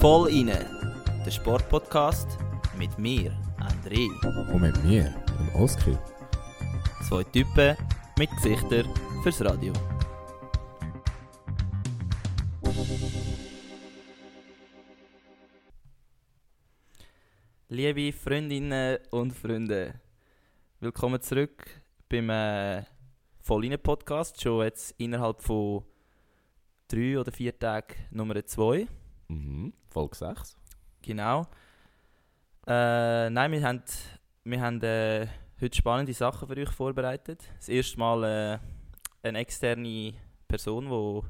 Voll inne, der Sportpodcast mit mir, André. Und mit mir, dem Oskar. Zwei Typen mit Gesichtern fürs Radio. Liebe Freundinnen und Freunde, willkommen zurück beim äh, Volline Podcast. Schon jetzt innerhalb von drei oder vier Tagen Nummer zwei. Mhm. Folge 6. Genau. Äh, nein, wir haben, wir haben äh, heute spannende Sachen für euch vorbereitet. Das erste Mal äh, eine externe Person,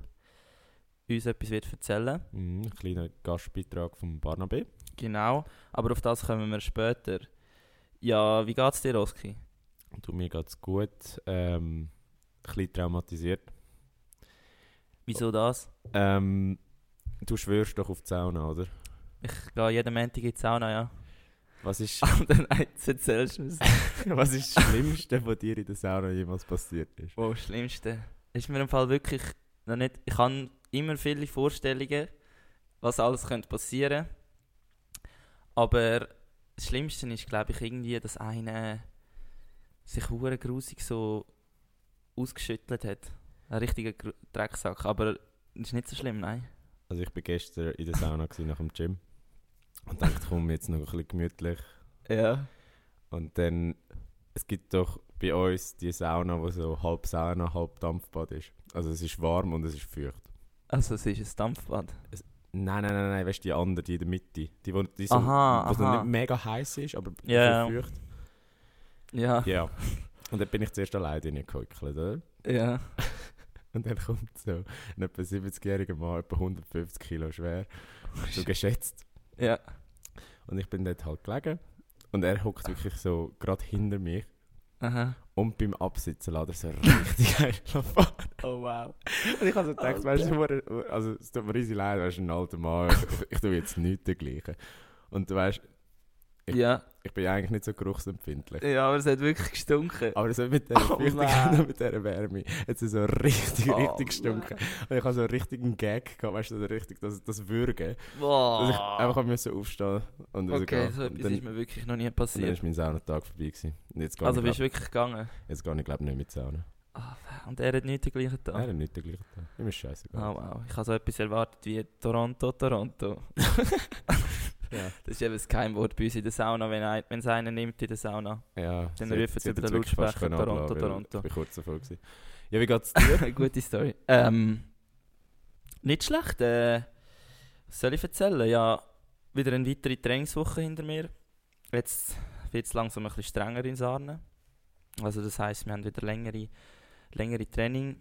die uns etwas wird erzählen Mhm. Ein kleiner Gastbeitrag von Barnabé. Genau, aber auf das kommen wir später. Ja, wie geht's dir, Oski? Du, mir geht's gut. Ähm, bisschen traumatisiert. Wieso das? Ähm, du schwörst doch auf die Sauna, oder? Ich gehe jeden Montag in die Sauna, ja. Was ist, dann jetzt erzählst du mir was ist das Schlimmste, was dir in der Sauna jemals passiert ist? Oh, das Schlimmste. Ist mir im Fall wirklich noch nicht. Ich habe immer viele Vorstellungen, was alles könnte passieren. Aber das Schlimmste ist, glaube ich, irgendwie, dass einer sich hure grusig so ausgeschüttelt hat. Ein richtiger Gru- Drecksack. Aber das ist nicht so schlimm, nein. Also ich war gestern in der Sauna nach dem Gym und dachte, komm, jetzt noch ein bisschen gemütlich. Ja. Und dann, es gibt doch bei uns die Sauna, wo so halb Sauna, halb Dampfbad ist. Also es ist warm und es ist feucht. Also, es ist ein Dampfbad. Nein, nein, nein, nein, weißt du, die andere, die in der Mitte. Die, wo, die so, Aha, aha. nicht mega heiß ist, aber so feucht. Ja. Ja. Und dann bin ich zuerst alleine reingehockt, oder? Ja. Und dann kommt so ein etwa 70-jähriger Mann, etwa 150 Kilo schwer, so geschätzt. Ja. Und ich bin dort halt gelegen. Und er hockt wirklich so gerade hinter mir. Aha. Und beim Absitzen lässt er so richtig einfach fahren. Oh, wow. Und ich habe so gedacht, weißt du, also es tut mir riesig leid, weißt du, ein alter Mann, ich, ich tue jetzt nichts dergleichen. Und du weißt, Ich- Ja. Ich bin eigentlich nicht so geruchsempfindlich. Ja, aber es hat wirklich gestunken. Aber so mit der Oh, und mit dieser Wärme hat es so richtig, Oh, richtig gestunken. Und ich habe so einen richtigen Gag gehabt, weißt du, so richtig das, das Würgen. Boah. Dass ich einfach musste aufstehen und Okay, so etwas dann, ist mir wirklich noch nie und dann passiert. ist mein Saunatag vorbei gewesen. Und jetzt Also ich, bist du wirklich gegangen? jetzt gehe ich glaube nicht mit Sauna. Ah, und er hat nicht den gleichen Tag? Nein, nicht der gleiche Tag. Immer scheiße. Oh wow, ich habe so etwas erwartet wie Toronto, Toronto. Ja. Das ist eben das Geheimwort bei uns in der Sauna, wenn ein- es einer nimmt in der Sauna. Ja, Dann rufen sie über den Lautsprecher Toronto, Toronto. Ich bin kurz davor gewesen. Ja, wie geht's dir? Gute Story. Ähm, nicht schlecht. Äh, was soll ich erzählen? Ja, wieder eine weitere Trainingswoche hinter mir. Jetzt wird es langsam ein bisschen strenger in Sarne. Also das heisst, wir haben wieder längere, längere Training.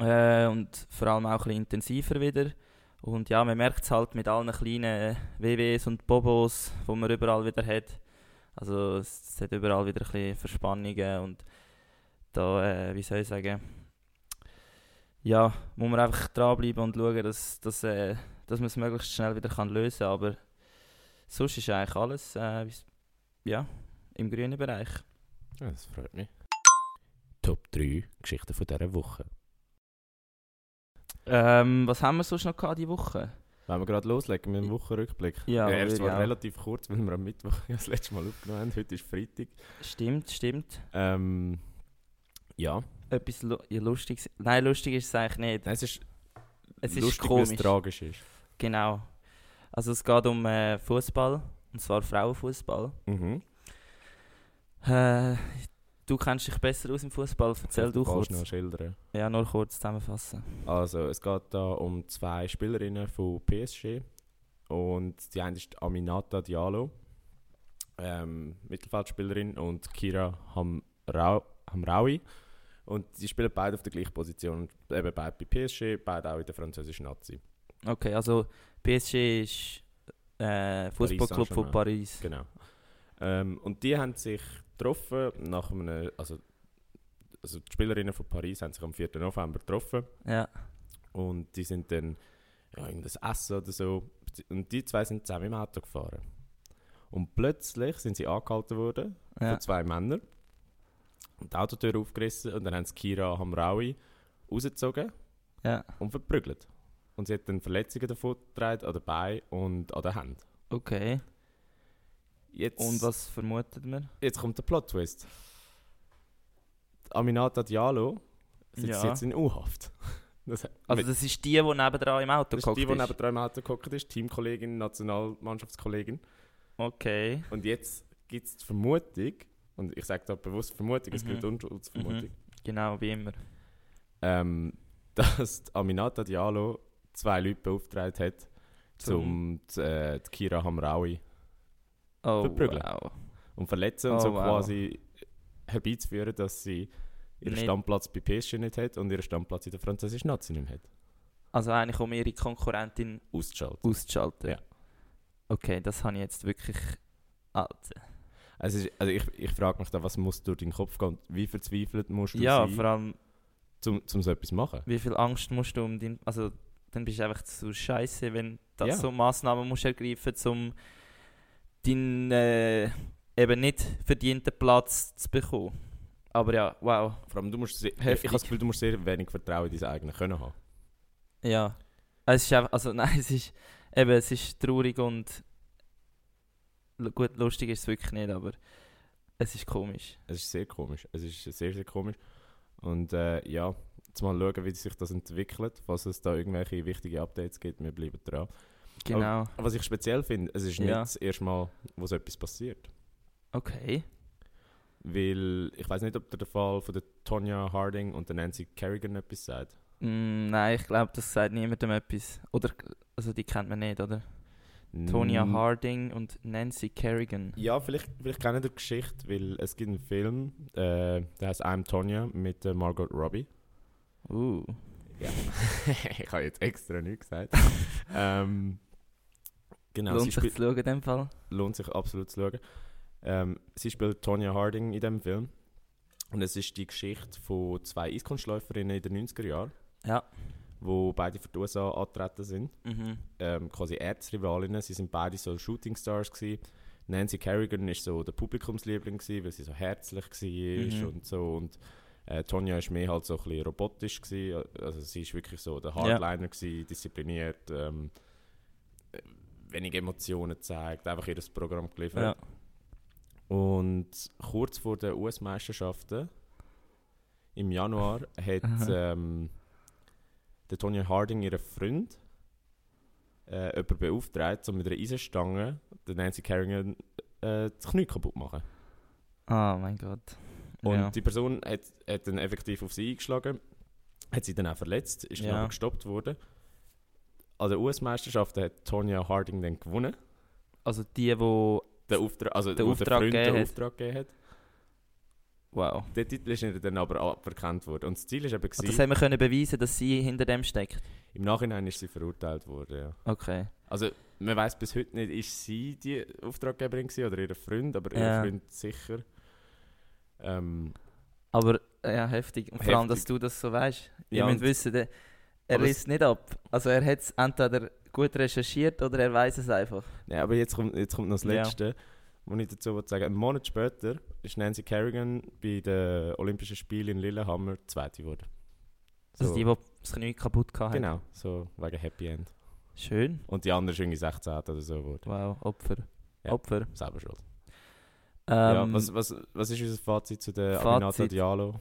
Äh, und vor allem auch ein bisschen intensiver wieder. Und ja, man merkt es halt mit allen kleinen WWs und Bobos, die man überall wieder hat. Also es hat überall wieder ein bisschen Verspannungen und da, äh, wie soll ich sagen, ja, muss man einfach dranbleiben und schauen, dass, dass, äh, dass man es möglichst schnell wieder kann lösen kann. Aber sonst ist eigentlich alles äh, ja, im grünen Bereich. Ja, das freut mich. Top 3 Geschichten von dieser Woche. Ähm, was haben wir sonst noch gehabt diese Woche? Wollen wir gerade loslegen mit dem Wochenrückblick? Ja, er ist ich zwar auch. relativ kurz, weil wir am Mittwoch ja das letzte Mal aufgenommen haben. Heute ist Freitag. Stimmt, stimmt. Ähm, ja. Etwas lu ja, Lustiges. Nein, lustig ist es eigentlich nicht. Nein, es ist Es ist lustig, es komisch. tragisch ist. Genau. Also es geht um äh, Fußball, und zwar Frauenfußball. Mhm. Äh, du kennst dich besser aus im Fußball. Erzähl du kurz. Noch schildern. Ja, nur kurz zusammenfassen. Also, es geht da um zwei Spielerinnen von PSG. Und die eine ist Aminata Diallo, ähm, Mittelfeldspielerin, und Kira Hamrau Hamraoui. Und die spielen beide auf der gleichen Position. Eben beide bei PSG, beide auch in der französischen Nazi. Okay, also PSG ist äh, Fußballclub von. Paris. Genau. Ähm, und die haben sich getroffen nach einem. Also, also die Spielerinnen von Paris haben sich am 4. November getroffen. Ja. Und die sind dann ja, irgendwas essen oder so. Und die zwei sind zusammen im Auto gefahren. Und plötzlich sind sie angehalten worden ja. von zwei Männern. Und die Autotür aufgerissen und dann haben sie Kira Hamraoui rausgezogen. Ja, und verprügelt. Und sie hat dann Verletzungen davon getragen, an den Beinen und an den Händen. okay. Jetzt, Und was vermutet man? jetzt kommt der Plot-Twist. Aminata Diallo sitzt Ja. jetzt in U-Haft. Das, Also das ist die, die nebendran im Auto das ist die, die gehockt neben drei im Auto gehockt ist, Teamkollegin, Nationalmannschaftskollegin. Okay. Und jetzt gibt es die Vermutung, und ich sage da bewusst Vermutung, es Mhm. gilt Unschuldsvermutung, Genau, wie immer. ähm, dass Aminata Diallo zwei Leute beauftragt hat, Zum- um äh, Kira Hamraoui Oh, Verprügeln. wow. und verletzen und Oh, so wow. quasi herbeizuführen, dass sie ihren Nicht- Stammplatz bei PSG nicht hat und ihren Stammplatz in der französischen Nazi nicht mehr hat. Also eigentlich, um ihre Konkurrentin Auszuschalten. auszuschalten. Ja. Okay, das habe ich jetzt wirklich... Alter. Also, ist- also ich, ich frage mich da, was muss durch deinen Kopf gehen? Wie verzweifelt musst du Ja, sein, vor allem, um, um so etwas zu machen? wie viel Angst musst du um dein... Also, dann bist du einfach zu scheiße, wenn du Ja. so Massnahmen musst ergreifen um deinen äh, eben nicht verdienten Platz zu bekommen. Aber ja, wow. Vor allem, du musst sehr, ich, ich Heftig. habe das Gefühl, du musst sehr wenig Vertrauen in dein eigenes Können haben. Ja. Es ist einfach, also nein, es ist eben, es ist traurig und gut, lustig ist es wirklich nicht, aber es ist komisch. Es ist sehr komisch. Es ist sehr, sehr komisch. Und äh, ja, jetzt mal schauen, wie sich das entwickelt. Falls es da irgendwelche wichtige Updates gibt, wir bleiben dran. Genau. Was ich speziell finde, es ist nicht Ja. das erste Mal, wo so etwas passiert. Okay. Weil ich weiß nicht, ob der Fall von der Tonya Harding und der Nancy Kerrigan etwas sagt. Mm, nein, ich glaube, das sagt niemandem etwas. Oder, also die kennt man nicht, oder? Tonya Mm, Harding und Nancy Kerrigan. Ja, vielleicht, vielleicht kennen die Geschichte, weil es gibt einen Film, äh, der heißt I'm Tonya mit äh, Margot Robbie. Uh. Ja. ich habe jetzt extra nichts gesagt. ähm, genau, Lohnt sich zu schauen in dem Fall? lohnt sich absolut zu schauen. Ähm, sie spielt Tonya Harding in dem Film. Und es ist die Geschichte von zwei Eiskunstläuferinnen in den 90er Jahren, Ja. wo beide für die USA angetreten sind. Mhm. Ähm, quasi Erzrivalinnen. Sie sind beide so Shooting Stars gewesen. Nancy Kerrigan ist so der Publikumsliebling gewesen, weil sie so herzlich war Mhm. und so. Und äh, Tonja ist mehr halt so ein bisschen robotisch gewesen. Also sie ist wirklich so der Hardliner gewesen, diszipliniert, ähm, äh, wenig Emotionen gezeigt, einfach ihr Programm geliefert. Ja. Und kurz vor den US-Meisterschaften im Januar hat ähm, der Tonya Harding ihren Freund äh, jemanden beauftragt, um mit einer Eisenstange den Nancy Kerrigan äh, das Knie kaputt zu machen. Oh mein Gott. Und ja. die Person hat, hat dann effektiv auf sie eingeschlagen, hat sie dann auch verletzt, ist dann Ja. aber gestoppt worden. An den US-Meisterschaften hat Tonya Harding dann gewonnen. Also die, wo... Der Auftrag, also Auftrag der Freund gegeben. Auftrag gegeben hat. Wow. Der Titel ist ihr dann aber aberkannt worden. Und das Ziel ist eben, Und das gewesen, haben wir können beweisen, dass sie hinter dem steckt. im Nachhinein ist sie verurteilt worden. Ja. Okay. Also man weiß bis heute nicht, ist sie die Auftraggeberin gewesen oder ihr Freund, aber Ja. ihr Freund sicher. Ähm, Aber ja, heftig. Und vor allem, dass Heftig. du das so weißt. Ihr Ja, müsst wissen, der, er Aber es- nicht ab. Also er hat es entweder gut recherchiert oder er weiß es einfach. Nein, aber jetzt kommt, jetzt kommt noch das Ja. Letzte, was ich dazu will sagen Einen Monat später ist Nancy Kerrigan bei den Olympischen Spielen in Lillehammer Zweite geworden. Also die, die das Knie kaputt hatten. Genau, so wegen Happy End. Schön. Und die andere ist irgendwie 16 oder so geworden. Wow, Opfer. Ja. Opfer. Selber schuld. Ähm, ja, was, was, was ist unser Fazit zu der Aminata. Diallo?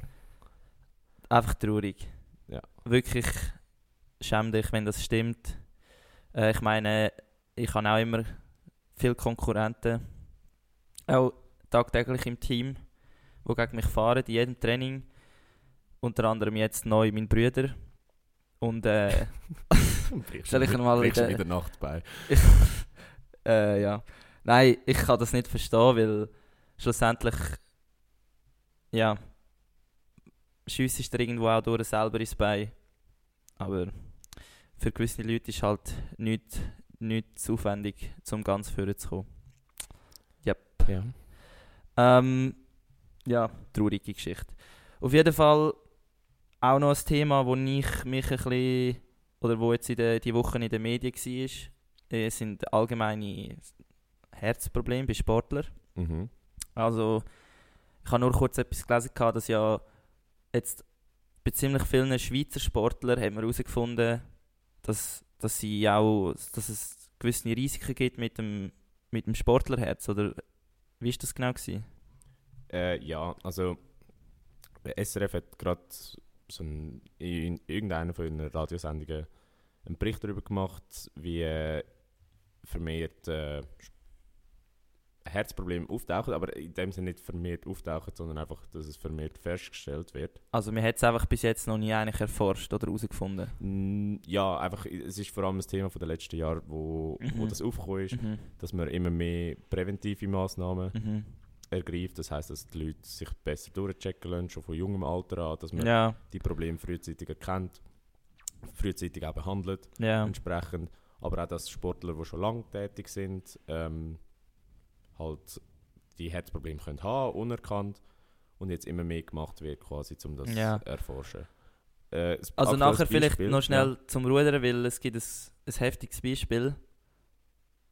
Einfach traurig. Ja. Wirklich schäm dich, wenn das stimmt. Äh, ich meine, ich habe auch immer viele Konkurrenten, auch tagtäglich im Team, die gegen mich fahren, in jedem Training. Unter anderem jetzt neu mein Bruder. Und äh, Stell ich mal wieder- wieder Nacht bei. äh, ja. Nein, ich kann das nicht verstehen, weil schlussendlich, ja, schiessest du irgendwo auch durch selber ins Bein. Aber für gewisse Leute ist halt nichts nicht zu aufwendig, um ganz vorne zu kommen. Ja. Ähm, ja, traurige Geschichte. Auf jeden Fall auch noch ein Thema, wo ich mich ein bisschen, oder wo jetzt in der, die Woche in den Medien war, äh, sind allgemeine Herzprobleme bei Sportlern. Mhm. Also, ich habe nur kurz etwas gelesen, dass ja jetzt bei ziemlich vielen Schweizer Sportlern hat man herausgefunden, dass, dass, sie auch, dass es gewisse Risiken gibt mit dem, mit dem Sportlerherz. Oder wie war das genau? Äh, ja, also SRF hat gerade so ein, in irgendeiner von ihren Radiosendungen einen Bericht darüber gemacht, wie äh, vermehrt äh, Herzprobleme auftauchen, aber in dem Sinne nicht vermehrt auftauchen, sondern einfach, dass es vermehrt festgestellt wird. Also man hat es einfach bis jetzt noch nie eigentlich erforscht oder herausgefunden? Ja, einfach, es ist vor allem das Thema der letzten Jahre, wo, Mhm. wo das aufgekommen ist, Mhm. dass man immer mehr präventive Massnahmen Mhm. ergreift. Das heißt, dass die Leute sich besser durchchecken lassen, schon von jungem Alter an, dass man Ja, die Probleme frühzeitig erkennt, frühzeitig auch behandelt, ja. entsprechend. Aber auch, dass Sportler, die schon lange tätig sind, ähm, halt die Herzprobleme können haben, unerkannt und jetzt immer mehr gemacht wird, quasi, um das Ja. zu erforschen. Äh, Also nachher vielleicht Beispiel, noch schnell zum Rudern, weil es gibt ein, ein heftiges Beispiel.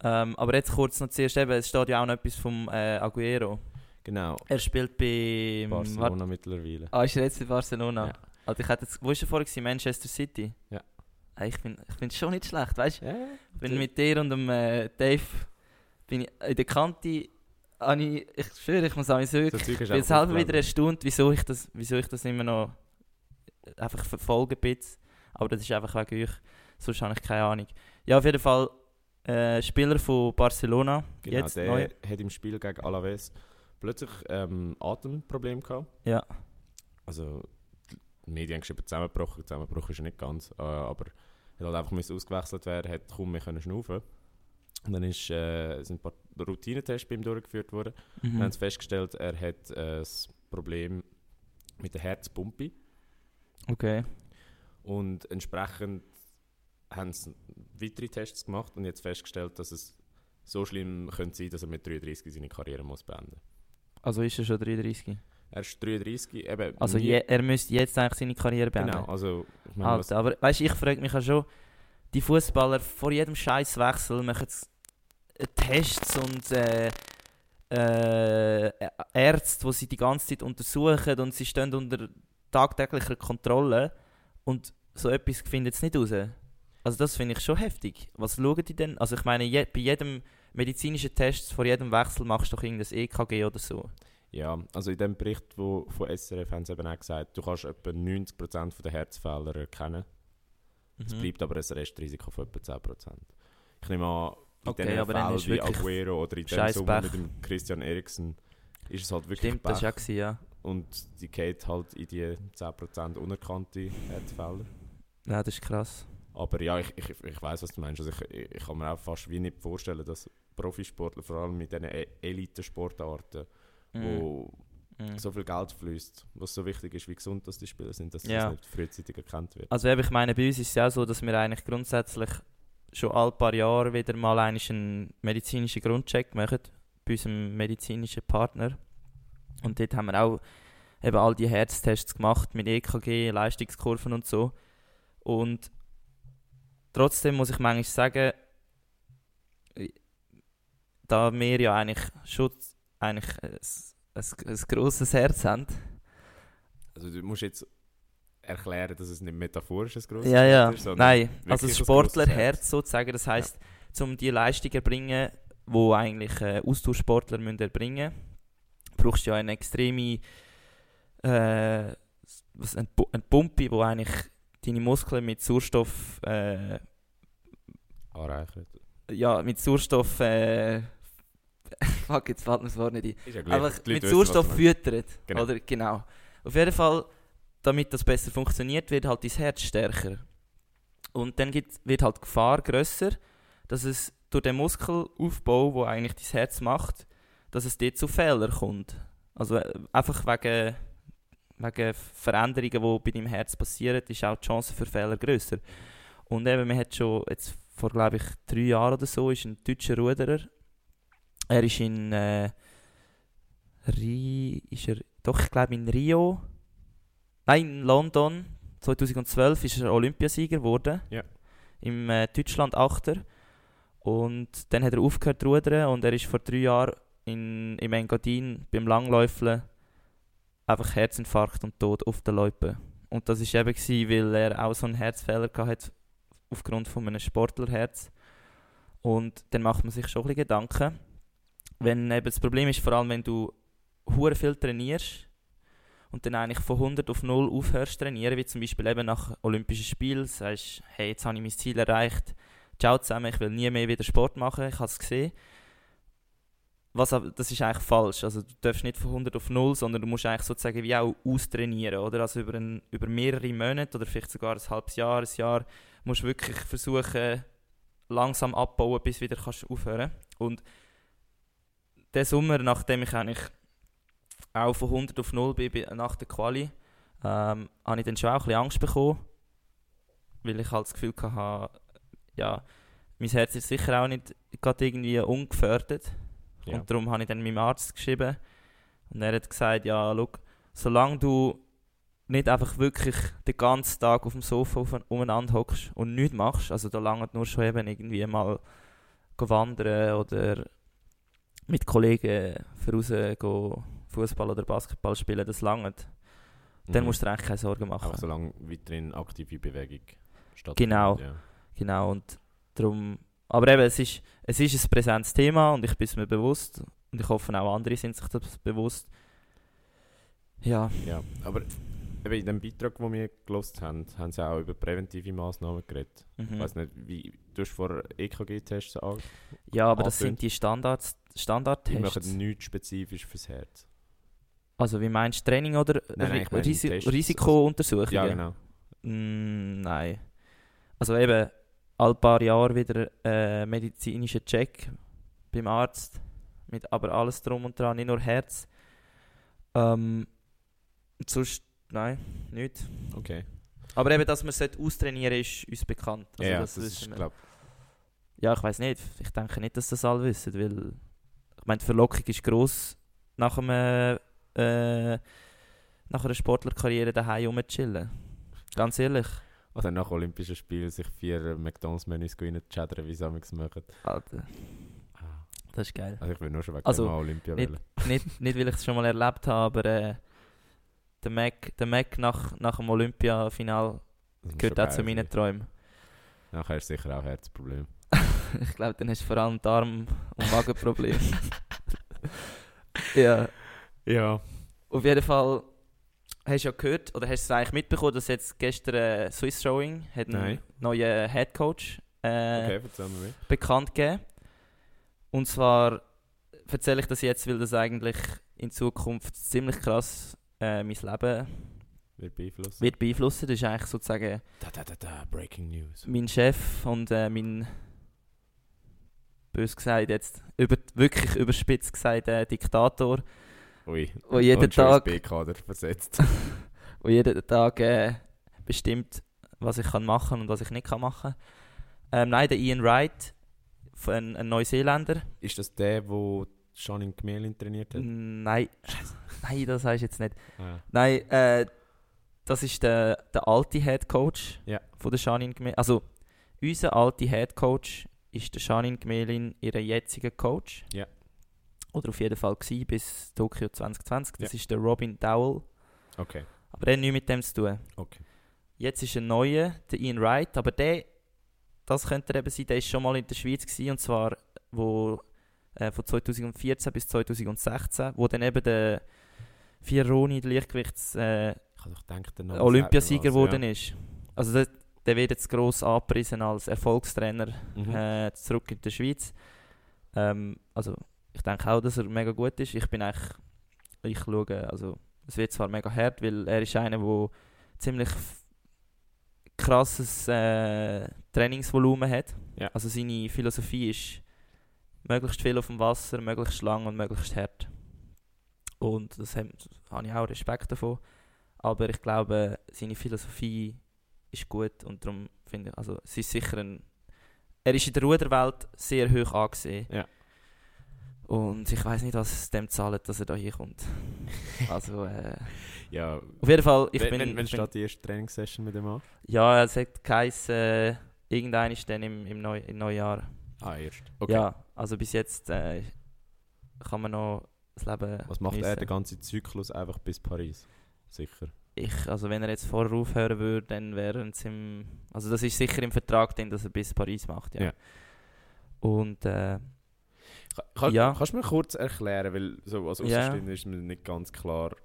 Ähm, aber jetzt kurz noch zuerst eben, es steht ja auch noch etwas vom äh, Aguero. Ja, genau, Er spielt bei... Barcelona mittlerweile. Ah, ist er jetzt bei Barcelona? Ja. Also ich hätte jetzt, wo ist er vorher gewesen? Manchester City? Ja. Ah, Ich finde ich find schon nicht schlecht, weißt du? Ja, Ich bin mit dir und dem äh, Dave bin ich in der Kante, habe ich, ich schwöre, ich muss auch so ich bin selber wieder erstaunt, wieso ich das, wieso ich das immer noch einfach verfolge ein bisschen. Aber das ist einfach wegen euch, sonst habe ich keine Ahnung. Ja, auf jeden Fall äh, Spieler von Barcelona, Genau, jetzt der neu. hat im Spiel gegen Alaves plötzlich ähm, Atemprobleme gehabt. Ja. Also, die Medien haben geschrieben, zusammengebrochen. Zusammengebrochen ist nicht ganz. Äh, aber er hat halt einfach ausgewechselt werden, hat kaum mehr können schnaufen. Und dann ist, äh, sind ein paar Routinetests bei ihm durchgeführt worden. Wir Mhm. haben festgestellt, er hat äh, das Problem mit der Herzpumpe. Okay. Und entsprechend haben sie weitere Tests gemacht und jetzt festgestellt, dass es so schlimm könnte sein, dass er mit 33 seine Karriere muss beenden Also ist er schon 33? Er ist 33, eben. Also je, er müsste jetzt eigentlich seine Karriere beenden. Genau, also ich meine, Alter, aber weißt du, ich frage mich auch schon, die Fußballer vor jedem Scheißwechsel machen äh, Tests und äh, äh, Ärzte, die sie die ganze Zeit untersuchen und sie stehen unter tagtäglicher Kontrolle und so etwas findet es nicht raus. Also das finde ich schon heftig. Was schauen die denn? Also ich meine, je, bei jedem medizinischen Test, vor jedem Wechsel machst du doch irgendein EKG oder so. ja, also in dem Bericht wo, von SRF haben sie eben auch gesagt, du kannst etwa 90% der Herzfehler erkennen. Es Mhm. bleibt aber ein Restrisiko von etwa 10%. Ich nehme an, in Okay, dann Fällen wie Aguero oder in dem Sommer mit dem Christian Eriksen ist es halt wirklich Stimmt, das Pech. war ja, gewesen, ja. Und die geht halt in die 10% unerkannte Herzfehler. Ja, das ist krass. Aber ja, ich, ich, ich weiß, was du meinst. Also ich, ich, kann mir auch fast wie nicht vorstellen, dass Profisportler, vor allem mit diesen E- Elite-Sportarten, wo Mhm. so viel Geld fließt, was so wichtig ist, wie gesund dass die Spieler sind, dass Ja. das nicht frühzeitig erkannt wird. Also ich meine, bei uns ist es ja auch so, dass wir eigentlich grundsätzlich schon alle paar Jahre wieder mal einen medizinischen Grundcheck machen bei unserem medizinischen Partner. Und dort haben wir auch eben all die Herztests gemacht mit EKG, Leistungskurven und so. Und trotzdem muss ich manchmal sagen, da wir ja eigentlich schon eigentlich ein, ein, grosses Herz haben, Also du musst jetzt erklären, dass es nicht metaphorisch ein grosses Ja, ja. ist, sondern Nein, also das ein Sportlerherz sozusagen. Das heisst, um die Leistung erbringen, wo eigentlich äh, Austauschsportler müssen erbringen brauchst du ja eine extreme äh, was, eine, eine Pumpe, wo eigentlich deine Muskeln mit Sauerstoff äh, Anreichert. ja, mit Sauerstoff äh, fuck, jetzt fällt mir das Wort nicht ein. Ja. Einfach mit Sauerstoff füttert. Genau. Oder? genau. Auf jeden Fall, damit das besser funktioniert, wird halt dein Herz stärker. Und dann gibt, wird halt die Gefahr grösser, dass es durch den Muskelaufbau, wo eigentlich dein Herz macht, dass es dort zu Fehlern kommt. Also äh, einfach wegen, wegen Veränderungen, die bei deinem Herz passieren, ist auch die Chance für Fehler grösser. Und eben, man hat schon jetzt vor, glaube ich, drei Jahren oder so, ist ein deutscher Ruderer. Er ist in äh, Ri ist er, doch, ich glaube in Rio, nein, in London 2012 ist er Olympiasieger geworden. Ja. Im äh, Deutschland Achter. Und dann hat er aufgehört zu rudern und er ist vor drei Jahren in, im Engadin beim Langläufeln einfach Herzinfarkt und Tod auf der Loipe. und das war eben, gewesen, weil er auch so einen Herzfehler hatte, aufgrund von einem Sportlerherz. Und dann macht man sich schon ein bisschen Gedanken. Wenn eben das Problem ist, vor allem wenn du hure viel trainierst und dann eigentlich von 100 auf 0 aufhörst trainieren, wie zum Beispiel eben nach Olympischen Spielen, sagst, hey, jetzt habe ich mein Ziel erreicht, ciao zusammen, ich will nie mehr wieder Sport machen, ich habe es gesehen. Was, das ist eigentlich falsch. Also du darfst nicht von 100 auf 0, sondern du musst eigentlich sozusagen wie auch austrainieren, oder? Also über, ein, über mehrere Monate oder vielleicht sogar ein halbes Jahr, ein Jahr, musst du wirklich versuchen, langsam abbauen, bis du wieder kannst aufhören Und der Sommer, nachdem ich eigentlich auch von 100 auf 0 bin, nach der Quali, ähm, habe ich dann schon auch ein bisschen Angst bekommen, weil ich halt das Gefühl hatte, ja, mein Herz ist sicher auch nicht gerade irgendwie ungefährdet. Ja. Und darum habe ich dann meinem Arzt geschrieben und er hat gesagt, ja, schau, solange du nicht einfach wirklich den ganzen Tag auf dem Sofa umeinander hockst und nichts machst, also da langt nur schon eben irgendwie mal wandern oder mit Kollegen voraus Fußball oder Basketball spielen, das langt. Dann Mhm. musst du dir eigentlich keine Sorgen machen. Einfach solange weiterhin aktive Bewegung stattfindet. Genau. Ja. Genau, und darum. Aber eben, es ist, es ist ein präsentes Thema und ich bin es mir bewusst. Und ich hoffe, auch andere sind sich das bewusst. Ja, ja. Aber eben in dem Beitrag, den wir gelost haben, haben sie auch über präventive Massnahmen geredet. Ich mhm. weiß nicht, wie du hast vor EKG-Tests an. ja aber das sind die Standards, Standardtests. machen nichts spezifisch fürs Herz. Also, wie meinst du Training oder Nein, nein, meine Risi Tests, Risikountersuchungen? Ja, genau. Mm, nein. Also eben, alle paar Jahre wieder äh, medizinischer Check beim Arzt. Mit aber alles drum und dran, nicht nur Herz. Ähm, sonst, nein, nicht. Okay. Aber eben, dass man es austrainieren ist uns bekannt. Also ja, das das, ist, wir. glaube ja, ich weiß nicht. Ich denke nicht, dass das alle wissen, weil ich meine, die Verlockung ist gross, nach, einem, äh, nach einer Sportlerkarriere daheim rumzuchillen. Ganz ehrlich. Also nach Olympischen Spielen sich vier McDonalds-Menüs reinzuschädern, wie sie es machen. Alter, das ist geil. Also ich will nur schon wegen Also, dem Olympia nicht- wählen. nicht, nicht, weil ich es schon mal erlebt habe, aber äh, der Mac, der Mac nach, nach dem Olympia-Final gehört auch zu meinen. Träumen. Nachher ist sicher auch Herzproblem. ich glaube, dann hast du vor allem Darm- und Magenprobleme. ja, Ja. auf jeden Fall hast du ja gehört, oder hast du es eigentlich mitbekommen, dass jetzt gestern äh, Swiss Rowing hat einen Nein. neuen Head Coach äh, Okay, bekannt gegeben. Und zwar erzähle ich das jetzt, weil das eigentlich in Zukunft ziemlich krass äh, mein Leben Wird beeinflussen. wird beeinflussen. Das ist eigentlich sozusagen Da, da, da, da, Breaking News. mein Chef und äh, mein bös gesagt jetzt über, wirklich überspitzt gesagt äh, Diktator, Ui. wo jeden Und schon Tag, B-Kader versetzt. wo jeden Tag äh, bestimmt, was ich kann machen und was ich nicht kann machen. Ähm, nein, der Ian Wright, ein, ein Neuseeländer. ist das der, wo Shannon Gmelin trainiert hat? Nein, nein, das heißt jetzt nicht. Ah, Nein, äh, das ist der, der alte Head Coach Ja. von der Janine Gmelin. Also, unser alter Head Coach ist der Janine Gmelin, ihr jetziger Coach. Ja. Oder auf jeden Fall gewesen, bis Tokio 2020. Das Ja. ist der Robin Dowell. okay. Aber der hat nichts mit dem zu tun. Okay. Jetzt ist ein neuer, der Ian Wright. Aber der, das könnte er eben sein, der ist schon mal in der Schweiz gewesen, und zwar wo, äh, von 2014 bis 2016, wo dann eben der Fironi, der Leichtgewichts... Äh, Ich gedacht, der Olympiasieger geworden ist. Also der, der wird jetzt gross angepriesen als Erfolgstrainer. Mhm. äh, zurück in der Schweiz. Ähm, also ich denke auch, dass er mega gut ist. Ich bin eigentlich, ich schaue, also es wird zwar mega hart, weil er ist einer, der ziemlich krasses äh, Trainingsvolumen hat. Ja. Also seine Philosophie ist möglichst viel auf dem Wasser, möglichst lang und möglichst hart. Und das habe habe ich auch Respekt davon. Aber ich glaube, seine Philosophie ist gut und darum finde ich, also es ist sicher ein, er ist in der Ruderwelt sehr hoch angesehen. Ja. Und ich weiß nicht, was es dem zahlt, dass er da hier kommt. Also, äh, Ja, auf jeden Fall, ich wenn, bin, wenn, wenn steht die erste Trainingssession mit dem an? ja, es hat geheißen, äh, irgendein ist dann im, im, Neu im Neujahr. Ah, erst. Okay. Ja, also bis jetzt äh, kann man noch das Leben Was macht er geniessen. den ganzen Zyklus einfach bis Paris? Sicher. Ich, also wenn er jetzt vorher aufhören würde, dann wären es im, also das ist sicher im Vertrag drin, dass er bis Paris macht, ja. Ja. Und äh, Kann, Ja. Kannst du mir kurz erklären, weil so als Ja. Ist mir nicht ganz klar,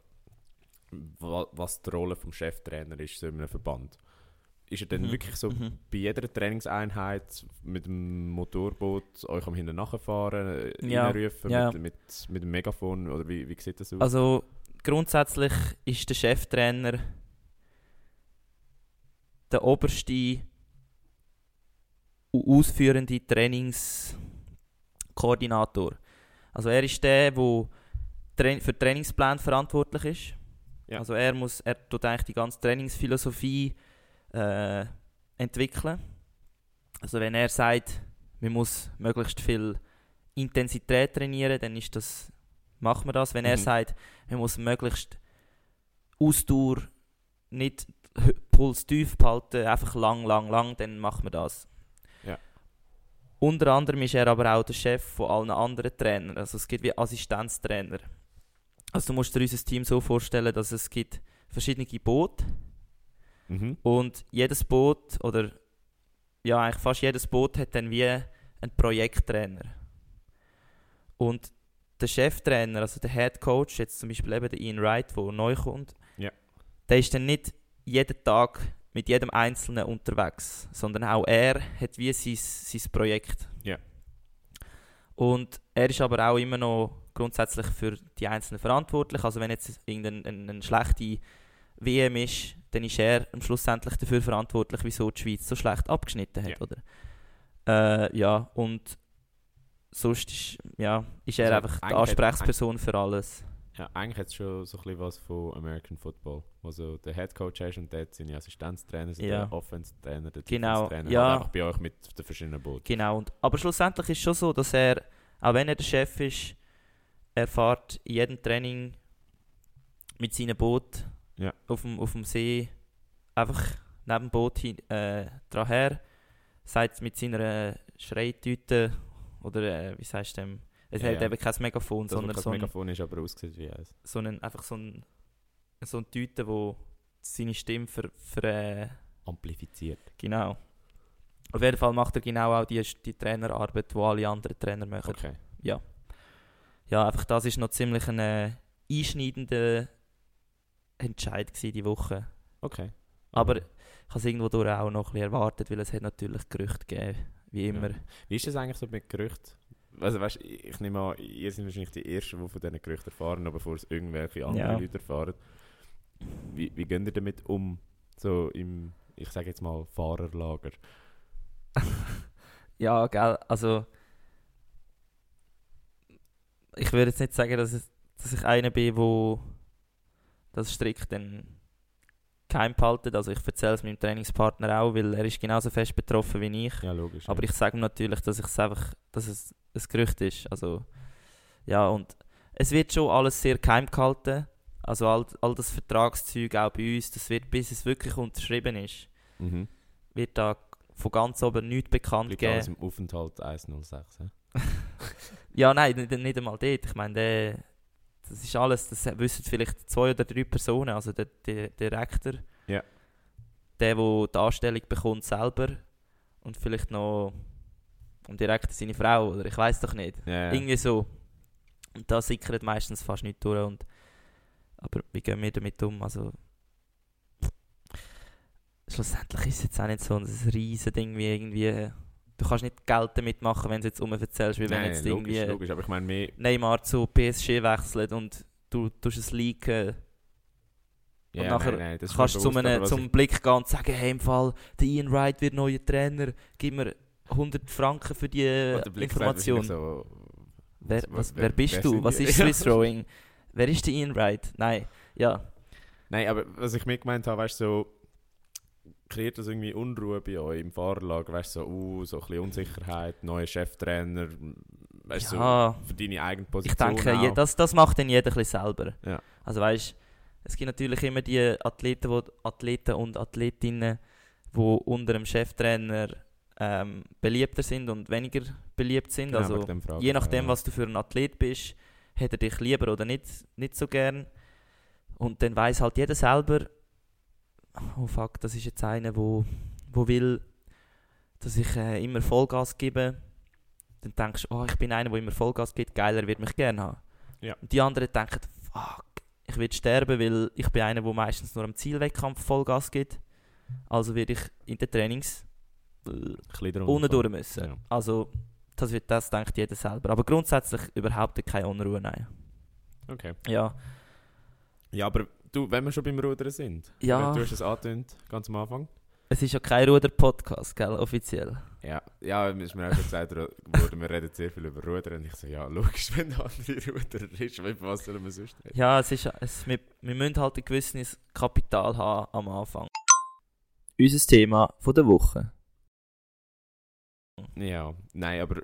wa- was die Rolle vom Cheftrainer ist so in einem Verband. Ist er denn Mhm. wirklich so mhm. bei jeder Trainingseinheit mit dem Motorboot euch am hinten nachfahren, äh, Ja, reinrufen ja. mit, mit, mit dem Megafon oder wie, wie sieht das aus? Also grundsätzlich ist der Cheftrainer der oberste und ausführende Trainingskoordinator. Also er ist der, der für den Trainingsplan verantwortlich ist. Ja. Also er muss, er tut eigentlich die ganze Trainingsphilosophie äh, entwickeln. Also wenn er sagt, man muss möglichst viel Intensität trainieren, dann ist das, macht man das. Wenn er Mhm. sagt, man muss möglichst Ausdauer nicht Puls tief behalten, einfach lang, lang, lang, dann macht man das. Ja. Unter anderem ist er aber auch der Chef von allen anderen Trainern. Also es gibt wie Assistenztrainer. Also du musst dir unser Team so vorstellen, dass es gibt verschiedene Boote mhm. und jedes Boot oder ja eigentlich fast jedes Boot hat dann wie einen Projekttrainer. Und der Cheftrainer, also der Head Coach, jetzt zum Beispiel eben der Ian Wright, der neu kommt, Ja. der ist dann nicht jeden Tag mit jedem Einzelnen unterwegs, sondern auch er hat wie sein, sein Projekt. Ja. Und er ist aber auch immer noch grundsätzlich für die Einzelnen verantwortlich. Also wenn jetzt irgendeine eine, eine schlechte WM ist, dann ist er am schlussendlich dafür verantwortlich, wieso die Schweiz so schlecht abgeschnitten hat, Ja. oder? Äh, ja, und sonst ist, ja, ist er Also einfach die Ansprechperson für alles. Ja, eigentlich hat es schon so ein bisschen was von American Football, wo so der Head Coach ist und dort seine Assistenztrainer, sind Ja. der Offense-Trainer, der Genau, Defense-Trainer, ja. halt einfach bei euch mit den verschiedenen Booten. Genau. Und, aber schlussendlich ist es schon so, dass er, auch wenn er der Chef ist, er fährt in jedem Training mit seinem Boot Ja. auf, dem, auf dem See einfach neben dem Boot hin, äh, dran her, sagt mit seiner Schreitüte oder äh, wie sagst du dem? Es Ja, hat ja. eben kein Megafon, Das, sondern so ein, Megafon ist, aber aussieht wie eins. so einen, einfach so, ein, so eine Tüte, wo seine Stimme für, für äh, Amplifiziert. genau. Auf jeden Fall macht er genau auch die, die Trainerarbeit, die alle anderen Trainer machen. Okay. Ja. Ja, einfach das ist noch ziemlich ein äh, einschneidender Entscheid gewesen, die Woche. Okay. Aber ich habe es irgendwo auch noch ein bisschen erwartet, weil es hat natürlich Gerüchte gegeben, wie immer. Ja. Wie ist das eigentlich so mit Gerüchten? Also weißt, ich nehme an, ihr seid wahrscheinlich die Ersten, die von diesen Gerüchten erfahren, noch bevor es irgendwelche anderen Ja. Leute erfahren. Wie, wie gehen ihr damit um, so im, ich sage jetzt mal, Fahrerlager? Ja, gell, also ich würde jetzt nicht sagen, dass, es, dass ich einer bin, wo das strikt dann geheim behalten. Also ich erzähle es meinem Trainingspartner auch, weil er ist genauso fest betroffen wie ich. Ja, logisch. Aber ja. ich sage ihm natürlich, dass ich es einfach, dass es ein Gerücht ist. Also, ja, und es wird schon alles sehr geheim gehalten. Also all, all das Vertragszeug auch bei uns, das wird, bis es wirklich unterschrieben ist, mhm. wird da von ganz oben nichts bekannt Liegt gegeben. alles im Aufenthalt 106. hä? Ja, nein, nicht, nicht einmal dort. Ich meine, der, das ist alles, das wissen vielleicht zwei oder drei Personen. Also der, der, der Rektor, Ja. der, der die Anstellung bekommt selber und vielleicht noch und direkt seine Frau oder ich weiß doch nicht. Ja. Irgendwie so. Und da sickert meistens fast nicht durch. Und, aber wie gehen wir damit um? Also, schlussendlich ist es jetzt auch nicht so ein riesen Ding wie irgendwie. Du kannst nicht Geld damit machen, wenn du jetzt erzählst, wie wenn Nein, jetzt logisch, irgendwie logisch. Aber ich meine, mehr. Neymar zu PSG wechselt und du tust es leaken. Ja, nachher nein, nein, kannst du zu einem, zum Blick gehen und sagen, hey, im Fall, der Ian Wright wird neuer Trainer, gib mir 100 Franken für die ich- Information. So, Wer, was- wer- wer bist wer du? Was ist. Swiss Rowing? Wer ist der Ian Wright? Nein, ja. Nein, aber was ich mir gemeint habe, weißt du, so, kreiert das irgendwie Unruhe bei euch im Fahrerlager, weißt du, so, uh, so ein bisschen Unsicherheit, neuer Cheftrainer, weißt du, ja, so für deine eigene ich Position denke, auch. je, das, das macht dann jeder ein bisschen selber. Ja. Also weißt, es gibt natürlich immer die Athleten, wo, Athleten und Athletinnen, die unter dem Cheftrainer ähm, beliebter sind und weniger beliebt sind. Genau, also je nachdem, ja. was du für ein Athlet bist, hat er dich lieber oder nicht, nicht so gern. Und dann weiß halt jeder selber, oh fuck, das ist jetzt einer, wo, wo will, dass ich äh, immer Vollgas gebe, dann denkst du, oh, ich bin einer, der immer Vollgas gibt, geiler wird mich gerne haben. Ja. Und die anderen denken, fuck, ich will sterben, weil ich bin einer, der meistens nur am Zielwettkampf Vollgas gibt. Also werde ich in den Trainings unten durch müssen. Ja. Also das, wird, das denkt jeder selber. Aber grundsätzlich überhaupt keine Unruhe, nein. Okay. Ja, Ja, aber du, wenn wir schon beim Rudern sind, Ja. du hast es angetönt, ganz am Anfang. es ist ja kein Ruder-Podcast, gell, offiziell. Ja, ja, ist mir auch schon gesagt worden, wir reden sehr viel über Rudern. Und ich so, ja, logisch, wenn der andere Ruderer ist, über was sollen wir sonst reden? Ja, es ist, es, wir, wir müssen halt ein gewisses Kapital haben am Anfang. Unser Thema von der Woche. Ja, nein, aber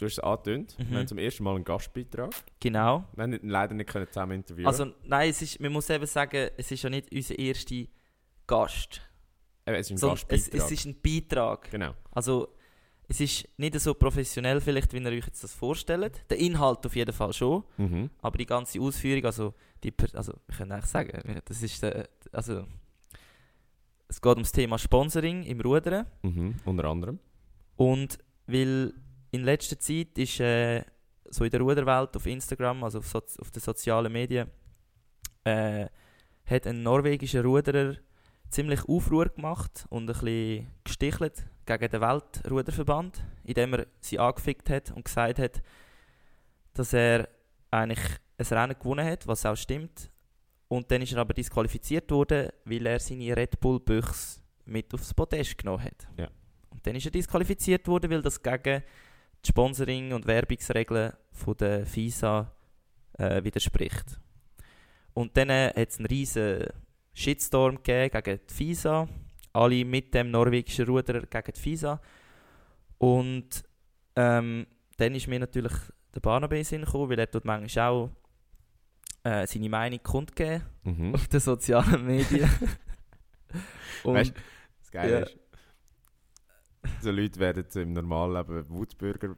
du hast es angetönt. Mhm. Wir haben zum ersten Mal einen Gastbeitrag. Genau. Wir haben leider nicht können zusammen interviewen Also nein, es ist, man muss eben sagen, es ist ja nicht unser erster Gast. Eben, es ist ein es, Gastbeitrag. es ist ein Beitrag. genau. Also es ist nicht so professionell vielleicht, wie ihr euch jetzt das vorstellt. Der Inhalt auf jeden Fall schon, Mhm. aber die ganze Ausführung, also die, also wir können eigentlich sagen, das ist der, also es geht ums Thema Sponsoring im Rudern. Mhm. Unter anderem. Und weil in letzter Zeit ist äh, so in der Ruderwelt auf Instagram, also auf, Sozi auf den sozialen Medien, äh, hat ein norwegischer Ruderer ziemlich Aufruhr gemacht und ein bisschen gestichelt gegen den Weltruderverband, indem er sie angefickt hat und gesagt hat, dass er eigentlich ein Rennen gewonnen hat, was auch stimmt. Und dann ist er aber disqualifiziert worden, weil er seine Red Bull Büchse mit aufs Podest genommen hat. Ja. Und dann ist er disqualifiziert worden, weil das gegen die Sponsoring- und Werbungsregeln von der FISA äh, widerspricht. Und dann äh, hat es einen riesen Shitstorm gegeben gegen die FISA. Alle mit dem norwegischen Ruderer gegen die FISA. Und ähm, dann ist mir natürlich der Sinn gekommen, weil er tut manchmal auch äh, seine Meinung kundgeben Mhm. auf den sozialen Medien. Und Weißt Das Geile Ja. ist, so Leute werden so im Normalleben Wutbürger,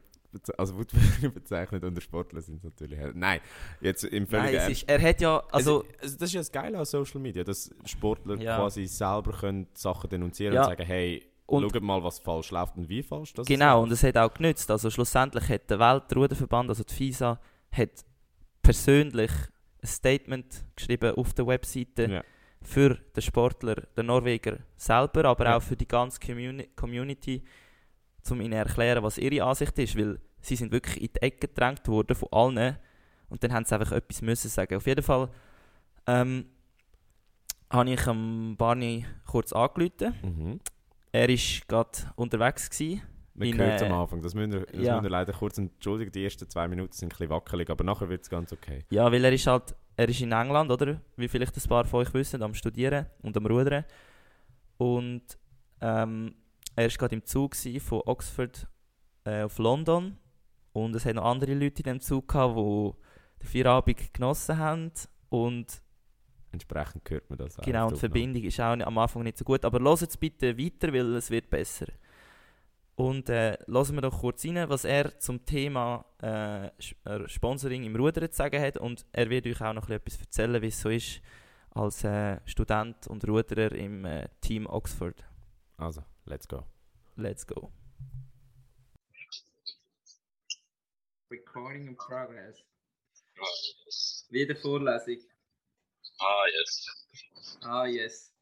also Wutbürger bezeichnet und der Sportler sind es natürlich. Nein, jetzt im nein, völligen Ernst. ist, er hat ja, also es, das ist ja das Geile an Social Media, dass Sportler Ja. quasi selber können Sachen denunzieren Ja. und sagen, hey, Und- schaut mal, was falsch läuft und wie falsch das Genau, läuft. und es hat auch genützt. Also schlussendlich hat der Weltruderverband, also die FISA, hat persönlich ein Statement geschrieben auf der Webseite Ja. Für den Sportler, den Norweger selber, aber Ja. auch für die ganze Communi Community, um ihnen zu erklären, was ihre Ansicht ist, weil sie sind wirklich in die Ecke gedrängt worden von allen und dann haben sie einfach etwas müssen sagen. Auf jeden Fall ähm, habe ich am Barney kurz angerufen. Mhm. Er war gerade unterwegs. Gewesen. Man In, hört es äh, am Anfang, das müssen wir, das ja. müssen wir leider kurz entschuldigen, die ersten zwei Minuten sind ein bisschen wackelig, aber nachher wird es ganz okay. Ja, weil er ist halt, er ist in England, oder? Wie vielleicht ein paar von euch wissen, am Studieren und am Rudern. Und ähm, er war gerade im Zug von Oxford äh, auf London. Und es hat noch andere Leute in dem Zug gehabt, die den Feierabend genossen haben. Und Entsprechend hört man das auch. genau, und die. Verbindung ist auch am Anfang nicht so gut. Aber hört es bitte weiter, weil es wird besser. Und äh, hören wir doch kurz rein, was er zum Thema äh, äh, Sponsoring im Rudern zu sagen hat. Und er wird euch auch noch ein bisschen etwas erzählen, wie es so ist als äh, Student und Ruderer im äh, Team Oxford. Also, let's go. Let's go. Recording in progress. Yes. Wieder Vorlesung. Ah, yes. Ah, yes.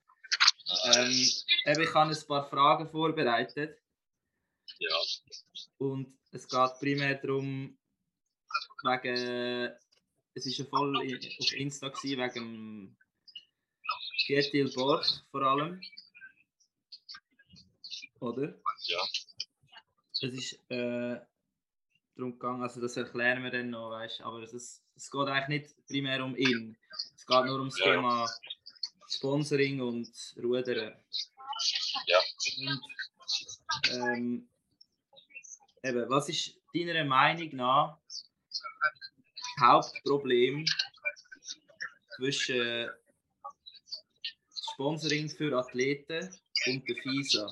Ah, Ähm, yes. eben, ich habe ein paar Fragen vorbereitet Ja. und es geht primär darum, wegen. Es war ja voll auf Insta gewesen, wegen dem Getil Borch vor allem. Oder? Ja. Es ist äh, darum gegangen, also das erklären wir dann noch, weißt aber es, ist, es geht eigentlich nicht primär um ihn. Es geht nur ums ja. Thema Sponsoring und Rudern. Ja. Und ähm, eben, was ist deiner Meinung nach das Hauptproblem zwischen Sponsoring für Athleten und der FISA?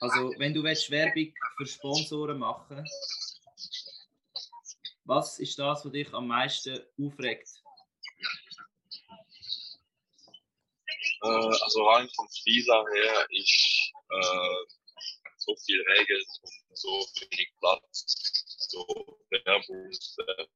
Also, wenn du willst, Werbung für Sponsoren machen was ist das, was dich am meisten aufregt? Äh, also rein vom Visa her ist äh, so viel Regeln und so wenig Platz, so Werbungswerfen.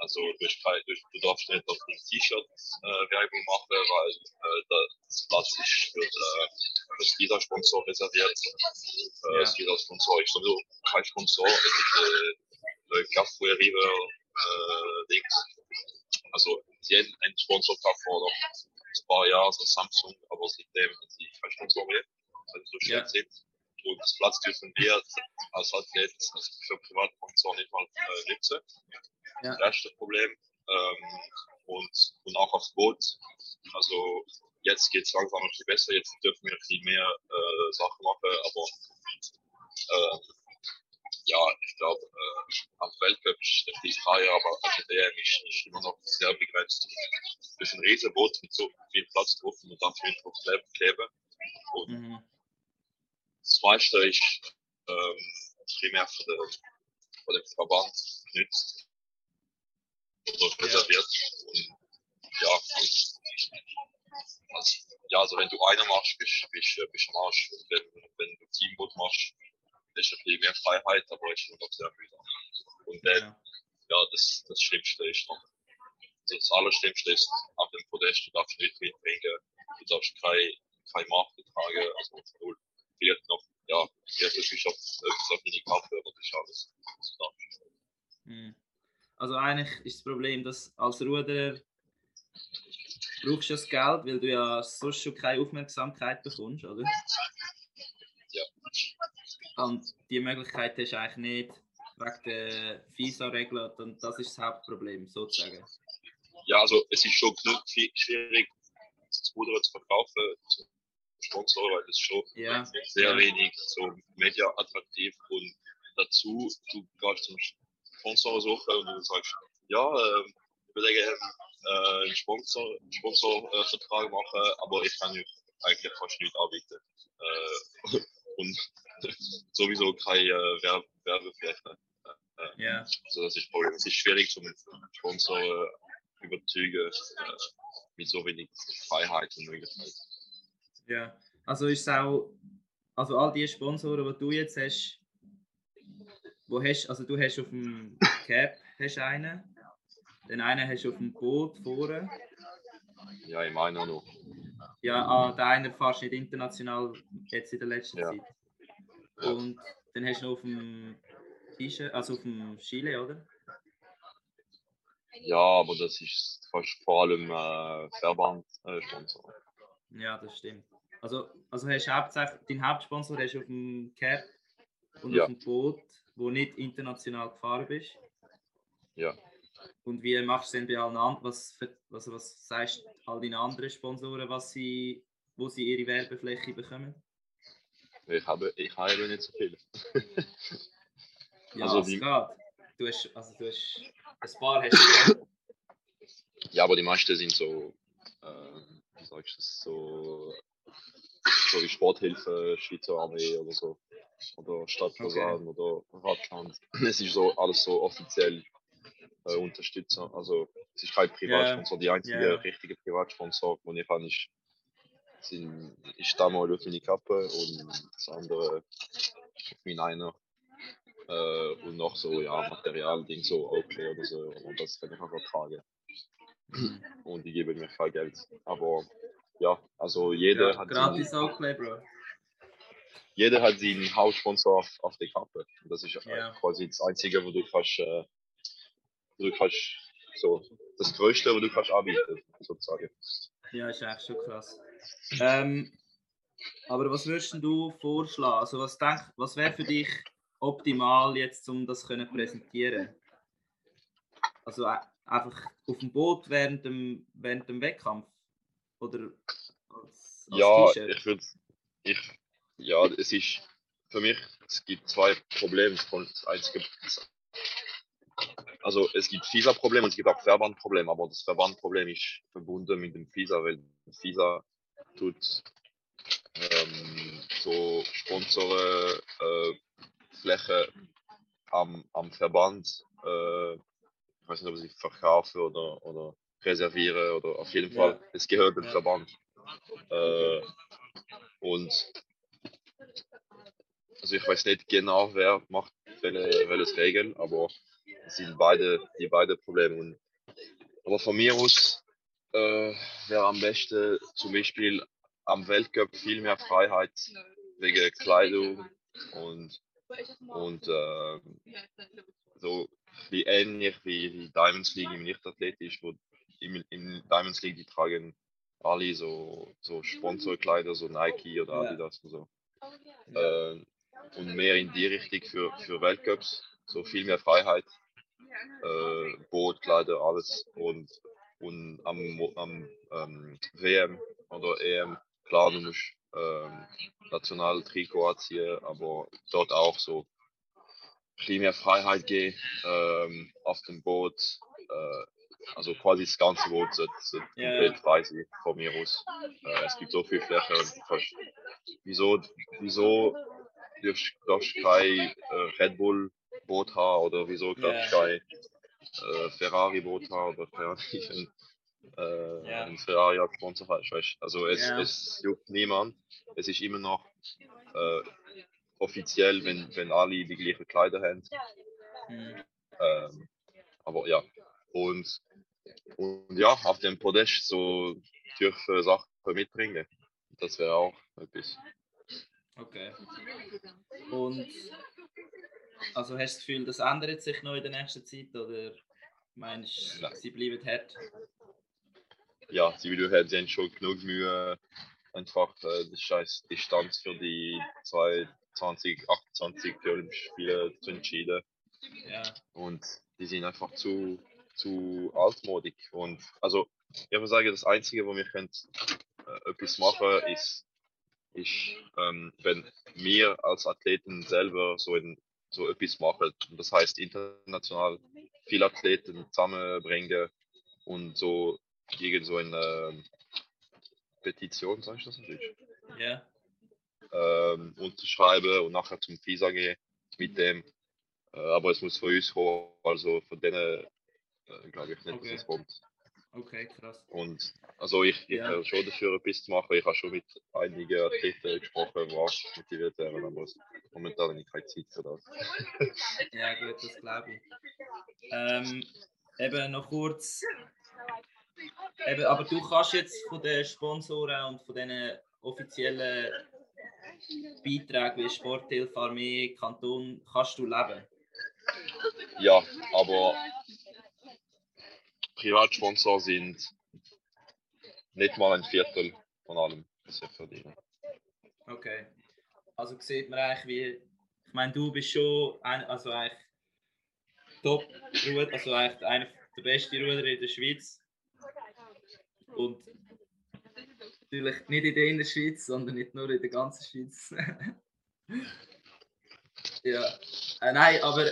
Also du, hast kein, du, darfst nicht auf dem T-Shirt äh, Werbung machen, weil äh, das Platz ist für, äh, für das Visa-Sponsor reserviert. Äh, Ja. Das Visa-Sponsor ist sowieso kein Sponsor, es ist äh, Carrefour River äh, Ding. Also sie einen Sponsor vor noch ein paar Jahren, so Samsung, aber seitdem haben sie keinen Sponsor mehr, weil sie so schön Ja. sind. Und das Platz dürfen wir als Athlet, also für Privatsponsor nicht mal äh, nutzen. Ja. Das erste Problem. Ähm, und, und auch aufs Boot. Also jetzt geht es langsam ein bisschen besser, jetzt dürfen wir bisschen mehr äh, Sachen machen, aber äh, ja, ich glaube, äh, am Weltcup ist der viel freier, aber auf der DM ist, ist immer noch sehr begrenzt. Das ist ein Riesenboot mit so viel Platz drauf und man darf nicht drauf kleben. Und Mhm. Ist ähm, primär für den, für den Verband genützt oder reserviert. Und ja, als, als, ja, also wenn du einer machst, bist du bist, bist du am Arsch. Und wenn, wenn du Teamboot machst, ist ein bisschen mehr Freiheit, aber ist immer noch sehr mühsam. Und dann, Ja. ja, das, das Schlimmste ist noch, also das Allerschlimmste ist, auf dem Podest, du darfst nicht mitbringen, du darfst kein, kein Marke tragen, also null. Vielleicht noch, ja, vielleicht ist auf deine Kappe, aber das ist alles. Mhm. Also eigentlich ist das Problem, dass als Ruderer brauchst du das Geld, weil du ja sonst schon keine Aufmerksamkeit bekommst, oder? Ja. Und die Möglichkeit hast du eigentlich nicht wegen der FISA-Regeln und das ist das Hauptproblem, sozusagen. Ja, also es ist schon genug schwierig, das Ruder zu verkaufen, Sponsoren, weil es schon Ja. sehr wenig so media attraktiv und dazu, du gehst zum Sponsor suchen und du sagst, ja, ähm, ich würde gerne äh, einen Sponsor, Sponsorvertrag machen, aber ich kann euch eigentlich fast nichts anbieten. Äh, und sowieso keine äh, Werb Werbefläche. Ja. Also das ist das Problem. Es ist schwierig, zum Sponsor äh, überzeugen mit so wenig Freiheit und Möglichkeit. Ja, also ist es auch, also all die Sponsoren, die du jetzt hast, wo hast, also du hast auf dem Cap hast einen, den einen hast du auf dem Boot vorne, Ja, ich meine auch noch. ja, ah, der eine fährst nicht international jetzt in der letzten Ja. Zeit. Und dann hast du noch auf dem T-Shirt, also auf dem Chile, oder? Ja, aber das ist fast vor allem äh, Verband-Sponsor. Ja, das stimmt. Also, also hast du hauptsächlich, dein Hauptsponsor hast du auf dem Cap und Ja. auf dem Boot, wo nicht international gefahren bist. Ja. Und wie machst du denn bei allen anderen? Was, für, also was sagst du all deinen anderen Sponsoren, was sie, wo sie ihre Werbefläche bekommen? Ich habe, ich habe nicht so viel. Ja, Also es die- geht. Du hast, also du hast ein paar hast du. Ja, aber die meisten sind so, äh, wie sagst du das, so, so wie Sporthilfe, Schweizer Armee oder so. Oder Stadtversagen oder Radstand. Es ist so alles so offiziell äh, Unterstützer. Also es ist kein Privatsponsor. Die einzige Ja. richtige Privatsponsor, den ich habe, ist, sind, ist damals auf meine Kappe und das andere auf mein einer. Äh, und noch so, ja, Materialding, so okay oder so. Und das kann ich einfach tragen und die geben mir kein Geld. Aber ja, also jeder, Ja, hat, gratis seinen, Oakley, Bro. jeder hat seinen Hauptsponsor auf, auf der Kappe. Das ist äh, Ja. quasi das Einzige, wo du kannst, äh, wo du kannst, so, das Größte, wo du kannst anbieten, sozusagen. Ja, ist eigentlich schon krass. Ähm, aber was würdest du vorschlagen? Also was denk, was wäre für dich optimal jetzt, um das können präsentieren? Also äh, einfach auf dem Boot während dem, während dem Wettkampf? Oder als, als Ja, ich würde, ich, ja, es ist, für mich, es gibt zwei Probleme. Das einzige, also es gibt FISA-Probleme und es gibt auch Verbandprobleme, aber das Verbandproblem ist verbunden mit dem FISA, weil FISA tut ähm, so Sponsoren äh, Fläche am, am Verband, äh, ich weiß nicht, ob sie verkaufen oder, oder reservieren oder auf jeden. Fall, es gehört dem. Verband. Äh, und also ich weiß nicht genau, wer macht welche, welches Regeln, aber es sind beide die beide Probleme. Und, aber von mir aus äh, wäre am besten zum Beispiel am Weltcup viel mehr Freiheit wegen Kleidung und, und äh, so wie ähnlich wie die Diamonds League im Nichtathletisch, wo in, in Diamonds League die tragen alle so, so Sponsorkleider, so Nike oder. Adidas und so. Äh, und mehr in die Richtung für, für Weltcups, so viel mehr Freiheit, äh, Bootkleider, alles und, und am, am ähm, WM oder EM, klar, du musst ähm, Nationaltrikot anziehen, aber dort auch so viel mehr Freiheit geben ähm, auf dem Boot. Äh, also quasi das ganze Boot sollte, sollte Ja. komplett frei sein von mir aus. Äh, es gibt so viel Fläche. und kannst- Wieso, wieso darfst du kein äh, Red Bull Boot haben oder wieso darfst du Ja. kein äh, Ferrari Boot haben oder keine Ahnung, äh, Ja. ein Ferrari Sponsor hast. Weißt? Also es, es juckt niemand. Es ist immer noch äh, offiziell, wenn, wenn alle die gleichen Kleider haben. Mhm. Ähm, aber ja. Und, und ja, auf dem Podest so dürfen Sachen mitbringen. Das wäre auch etwas. Okay. Und also hast du das Gefühl, das ändert sich noch in der nächsten Zeit oder meinst du, sie bleiben hart? Ja, die Video haben sie haben schon genug Mühe, einfach äh, die scheiß Distanz für die 2028 Spiele zu entscheiden. Ja. Und die sind einfach zu, zu altmodig. Und also, ich würde sagen, das Einzige, wo wir können, äh, etwas machen ist, ist ähm, wenn wir als Athleten selber so, ein, so etwas machen. Das heißt, international viele Athleten zusammenbringen und so irgend so eine ähm, Petition, sag ich das natürlich, Ja. ähm, unterschreiben und nachher zum FISA gehen mit dem. Äh, aber es muss von uns kommen, also von denen glaube ich nicht, Okay. dass es kommt. Okay, krass. Und also ich, ich Ja. wäre schon dafür etwas zu machen. Ich habe schon mit einigen Athleten gesprochen, auch motiviert wären, aber momentan habe ich keine Zeit für das. Ja gut, das glaube ich. Ähm, eben noch kurz. Eben, aber du kannst jetzt von den Sponsoren und von diesen offiziellen Beiträgen wie Sporthilfe, Armee, Kanton, kannst du leben. Ja, aber Privatsponsor sind nicht mal ein Viertel von allem, was ich verdiene. Okay. Also sieht man eigentlich wie. Ich meine, du bist schon ein, also eigentlich top Ruder, also eigentlich einer der besten Ruderer in der Schweiz. Und natürlich nicht in der Innerschweiz, sondern nicht nur in der ganzen Schweiz. ja. Äh, nein, aber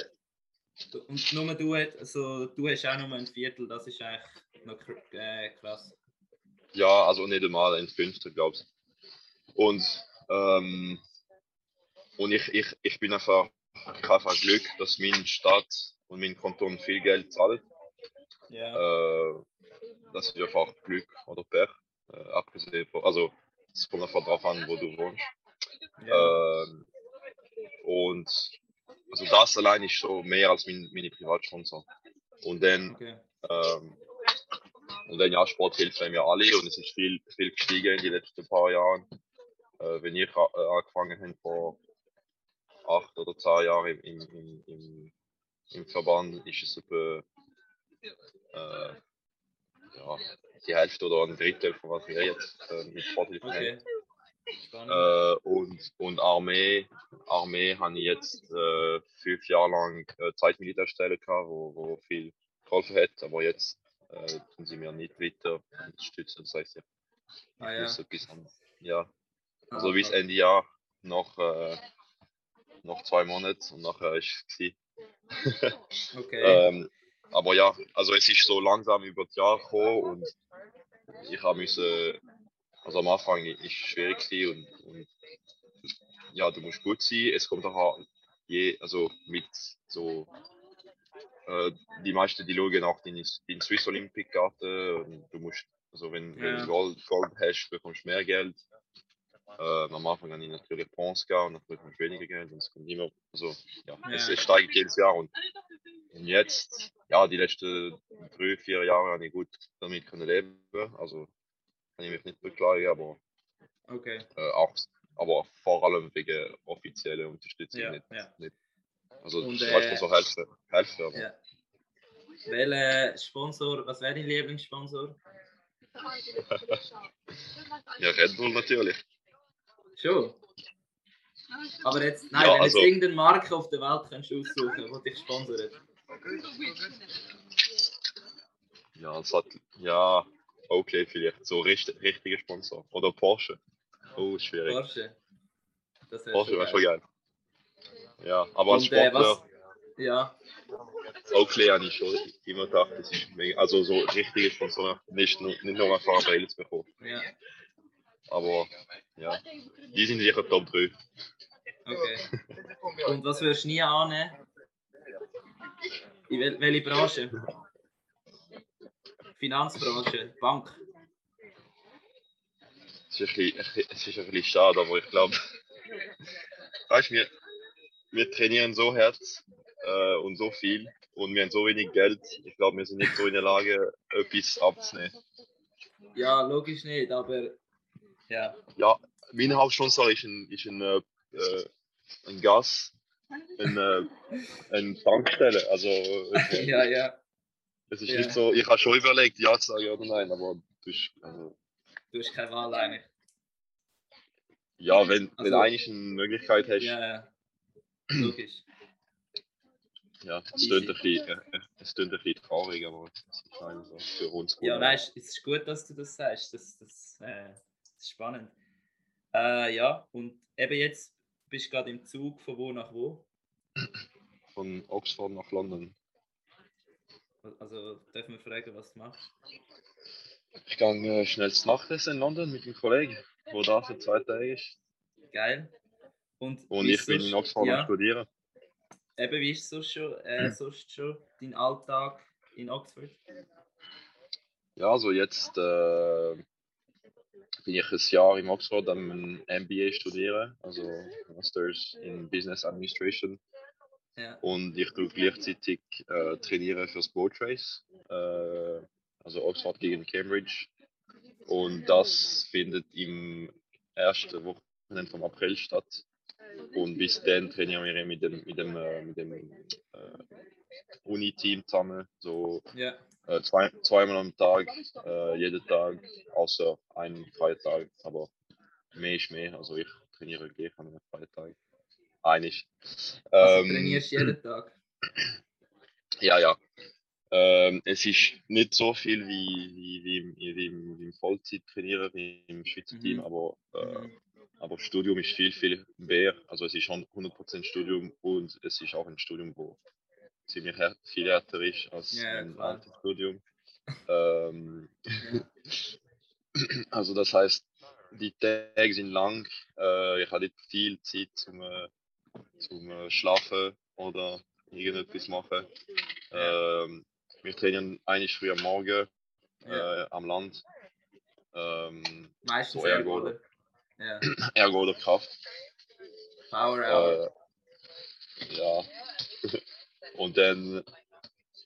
und nur du, also, du hast auch nur ein Viertel, das ist eigentlich noch äh, krass. Ja, also nicht einmal ein Fünftel, glaube ich. Und, ähm, und ich, ich, ich bin einfach, ich habe einfach Glück, dass mein Staat und mein Kanton viel Geld zahlt. Ja. Äh, das ist einfach Glück oder Pech. Äh, abgesehen von, also es kommt einfach drauf an, wo du wohnst. ja. Ähm, und also das allein ist schon mehr als mein, meine Privatsponsor. Und dann, okay. ähm, und dann ja, Sporthilfe haben wir alle und es ist viel, viel gestiegen in den letzten paar Jahren. Äh, wenn ich äh, angefangen habe vor acht oder zehn Jahren im, im, im, im, im Verband, ist es etwa äh, ja, die Hälfte oder ein Drittel von was wir jetzt äh, mit Sporthilfe. Okay. Äh, und, und Armee, Armee habe ich jetzt äh, fünf Jahre lang äh, Zeitmilitärstelle gehabt, wo, wo viel geholfen hat, aber jetzt äh, tun sie mir nicht weiter unterstützen. Das heißt, ja, ah, ja. etwas an, ja, Ah, also bis krass. Ende Jahr noch, äh, noch zwei Monate und nachher ist es. Okay. Ähm, aber ja, also es ist so langsam über das Jahr gekommen und ich habe müssen, also am Anfang ist es schwierig gewesen und, und ja, du musst gut sein. Es kommt auch je, also mit so, äh, die meisten, die schauen auch den, den Swiss Olympic Garten du musst Also wenn, wenn du Gold, Gold hast, bekommst du mehr Geld. Äh, am Anfang habe ich natürlich Bronze gehabt und dann bekommst du weniger Geld und es kommt immer, also ja, es, Ja. es steigt jedes Jahr und, und jetzt, ja, die letzten drei, vier Jahre habe ich gut damit können leben. Also kann ich mich nicht beklagen, aber Okay. äh, auch, aber vor allem wegen offizieller Unterstützung Ja, nicht, ja. nicht. Also Und, kannst äh, so helfen, helfen aber Ja. Welcher Sponsor, was wäre dein Lieblingssponsor? ja, Red Bull natürlich. Schon. Aber jetzt, nein, Ja, wenn also- jetzt irgendeine Marke auf der Welt kannst du aussuchen, die dich sponsert. Ja, es hat, ja, okay, vielleicht so richtig, richtiger Sponsor. Oder Porsche. Oh, schwierig. Porsche. Das Porsche wäre schon geil. Ja, aber als Und, äh, Sportler, was, ja, Oakley habe ich schon immer gedacht, das ist mega, also so richtige Sponsoren, nicht nur, nicht nur einfach Baileys bekommen. ja, Aber ja, die sind sicher Top 3. okay. Und was würdest du nie annehmen? In wel welche Branche? Finanzbranche, Bank. Es ist, ein bisschen, ein es ist ein bisschen schade, aber ich glaube, weißt du, wir, wir trainieren so hart äh, und so viel und wir haben so wenig Geld. Ich glaube, wir sind nicht so in der Lage, etwas abzunehmen. Ja, logisch nicht, aber ja, Ja, mein Hauptsponsor ist ein, ist ein, äh, äh, ein Gas, ein, äh, eine Tankstelle. Also, ja, ja. Es ist Ja. nicht so, ich habe schon überlegt, ja zu sagen oder nein, aber du ist, also, Du hast keine Wahl eigentlich. ja, wenn, wenn Also- eigentlich eine Möglichkeit hast, Ja, ja. Logisch. ja, es tönt ein bisschen, äh, es tönt ein bisschen traurig, aber es ist einfach so für uns gut. Ja, weißt du, es ist gut, dass du das sagst. Das, das, äh, das ist spannend. Äh, ja, und eben jetzt bist du gerade im Zug von wo nach wo. Von Oxford nach London. Also dürfen wir fragen, was du machst. Ich gehe äh, schnell zu Nachtessen in London mit einem Kollegen, der da für zwei Tage ist. Geil. Und, Und ich bin in Oxford am ja, Studieren. Eben, wie ist sonst schon, äh, sonst schon dein Alltag in Oxford? Ja, also jetzt äh, bin ich ein Jahr in Oxford am MBA studieren, also Masters in Business Administration. Ja. Und ich tue gleichzeitig äh, trainieren fürs Boat Race, äh, also Oxford gegen Cambridge. Und das findet im ersten Wochenende vom April statt. Und bis dann trainieren wir mit dem, mit dem, äh, mit dem äh, Uni-Team zusammen, so Ja. äh, zwei, zweimal am Tag, äh, jeden Tag, außer einen Freitag. Aber mehr ist mehr. Also ich trainiere gleich an einem Freitag. Einig. Also Ähm, trainierst du jeden Tag. Ja, ja. Ähm, es ist nicht so viel wie, wie, wie, im, wie, im, im Vollzeit-Trainieren im Schweizer Mhm. Team, aber, äh, Mhm. aber Studium ist viel, viel mehr. Also es ist schon 100% Studium und es ist auch ein Studium, wo ziemlich här viel härter ist als Ja, ein altes Studium. Ähm, also das heißt, die Tage sind lang. Äh, ich habe nicht viel Zeit zum, äh, zum Schlafen oder irgendetwas machen. Ähm, wir trainieren eigentlich früh am Morgen äh, am Land. Ähm, Meistens so Ergo, Ergo. oder? Ja. Ergo oder Kraft. Power Hour. Äh, ja. Und dann,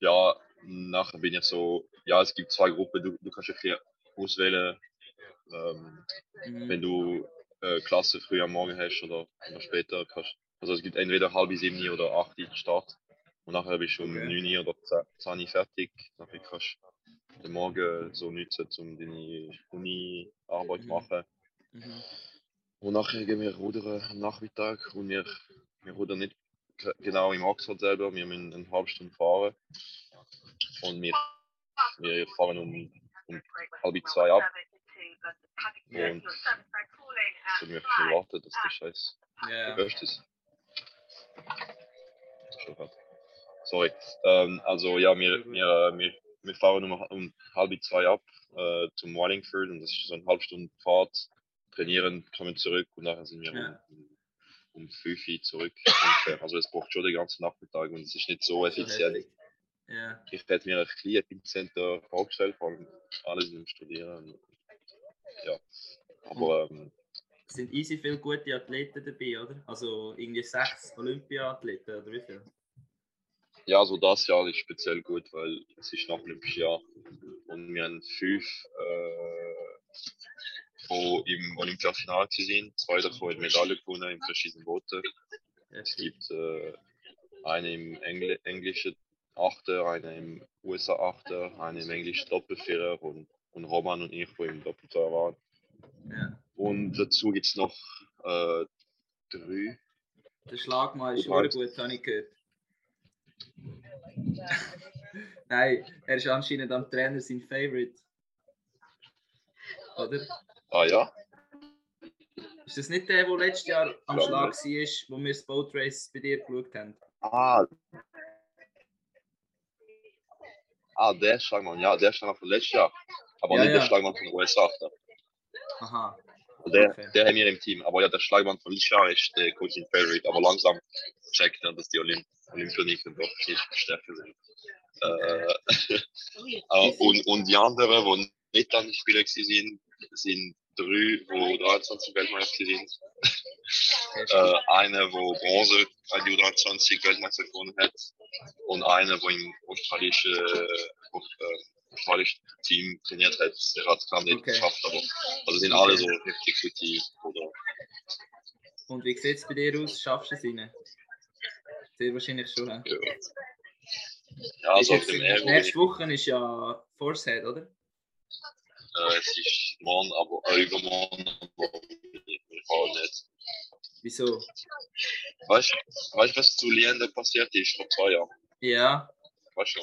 ja, nachher bin ich so, ja, es gibt zwei Gruppen, du, du kannst ein bisschen auswählen, ähm, Mhm. wenn du äh, Klasse früh am Morgen hast oder, oder später. Kannst, also es gibt entweder halb sieben oder acht Uhr Start. Und nachher bist du um Okay. 9 Uhr oder 10 10 Uhr fertig. Nachher kannst du den Morgen so nutzen, um deine Uni-Arbeit zu Mhm. machen. Mhm. Und nachher gehen wir rudern am Nachmittag und wir, wir rudern nicht ge- genau im Oxford selber, wir müssen eine halbe Stunde fahren. Und wir, wir fahren um, um halb zwei ab. Und so wir schon warten, dass der Scheiß Ja. gelöscht ist. Sorry. Ähm, also ja, wir, wir, wir, wir fahren um, um halb zwei ab äh, zum Wallingford und das ist so eine halbe Stunde Fahrt. Trainieren, kommen zurück und nachher sind wir Ja. um, um 5 Uhr zurück. Also es braucht schon den ganzen Nachmittag und es ist nicht so effizient. Ja. ich hätte mir ein bisschen effizienter vorgestellt, vor allem alles im Studieren. Ja. Aber ähm, sind easy viele gute Athleten dabei, oder? Also irgendwie sechs Olympia-Athleten, oder wie viel? ja, so das Jahr ist speziell gut, weil es ist nach Olympisches Jahr. Und wir haben fünf, äh, die im Olympiafinale sind. Zwei davon haben Medaille gewonnen in verschiedenen Booten. Es gibt äh, eine im Engl englischen Achter, eine im USA Achter, eine im englischen Doppelvierer und, und Roman und ich, die im Doppelvierer waren. ja. Und dazu gibt es noch äh, drei. Der Schlagmann ist Gut, halt. gut, habe ich gehört. Nein, er ist anscheinend am Trainer sein Favorite. Oder? Ah ja? Ist das nicht der, der letztes Jahr am Ja, Schlag war, wo wir das Boat Race bei dir geschaut haben? Ah. Ah, der Schlagmann, ja, der Schlagmann von letztes Jahr. Aber Ja, nicht der ja. Schlagmann von den USA. Aha. Der, Okay. der haben wir im Team. Aber ja, der Schlagmann von Jahr ist der Coaching Favorite. Aber langsam checkt er, dass die Olymp Olympioniken doch viel stärker sind. Äh, äh, und, und die anderen, die nicht an den Spielen waren, sind drei, die 23 Weltmeister sind. Äh, einer, der Bronze bei der U23 Weltmeister gewonnen hat. Und einer, der im australischen, äh, australischen Team trainiert hat. Der hat es gar nicht Okay. geschafft, aber also sind alle so richtig gute oder Und wie sieht es bei dir aus? Schaffst du es rein? Sehr wahrscheinlich schon. ja. Ja, also auf dem Ergo, nächste Woche ist ja Forcehead, oder? äh, es ist morgen, aber äh, übermorgen, aber ich ich fahre nicht. Wieso? Weißt du, was zu Liende passiert ist vor zwei Jahren? Ja, Weißt du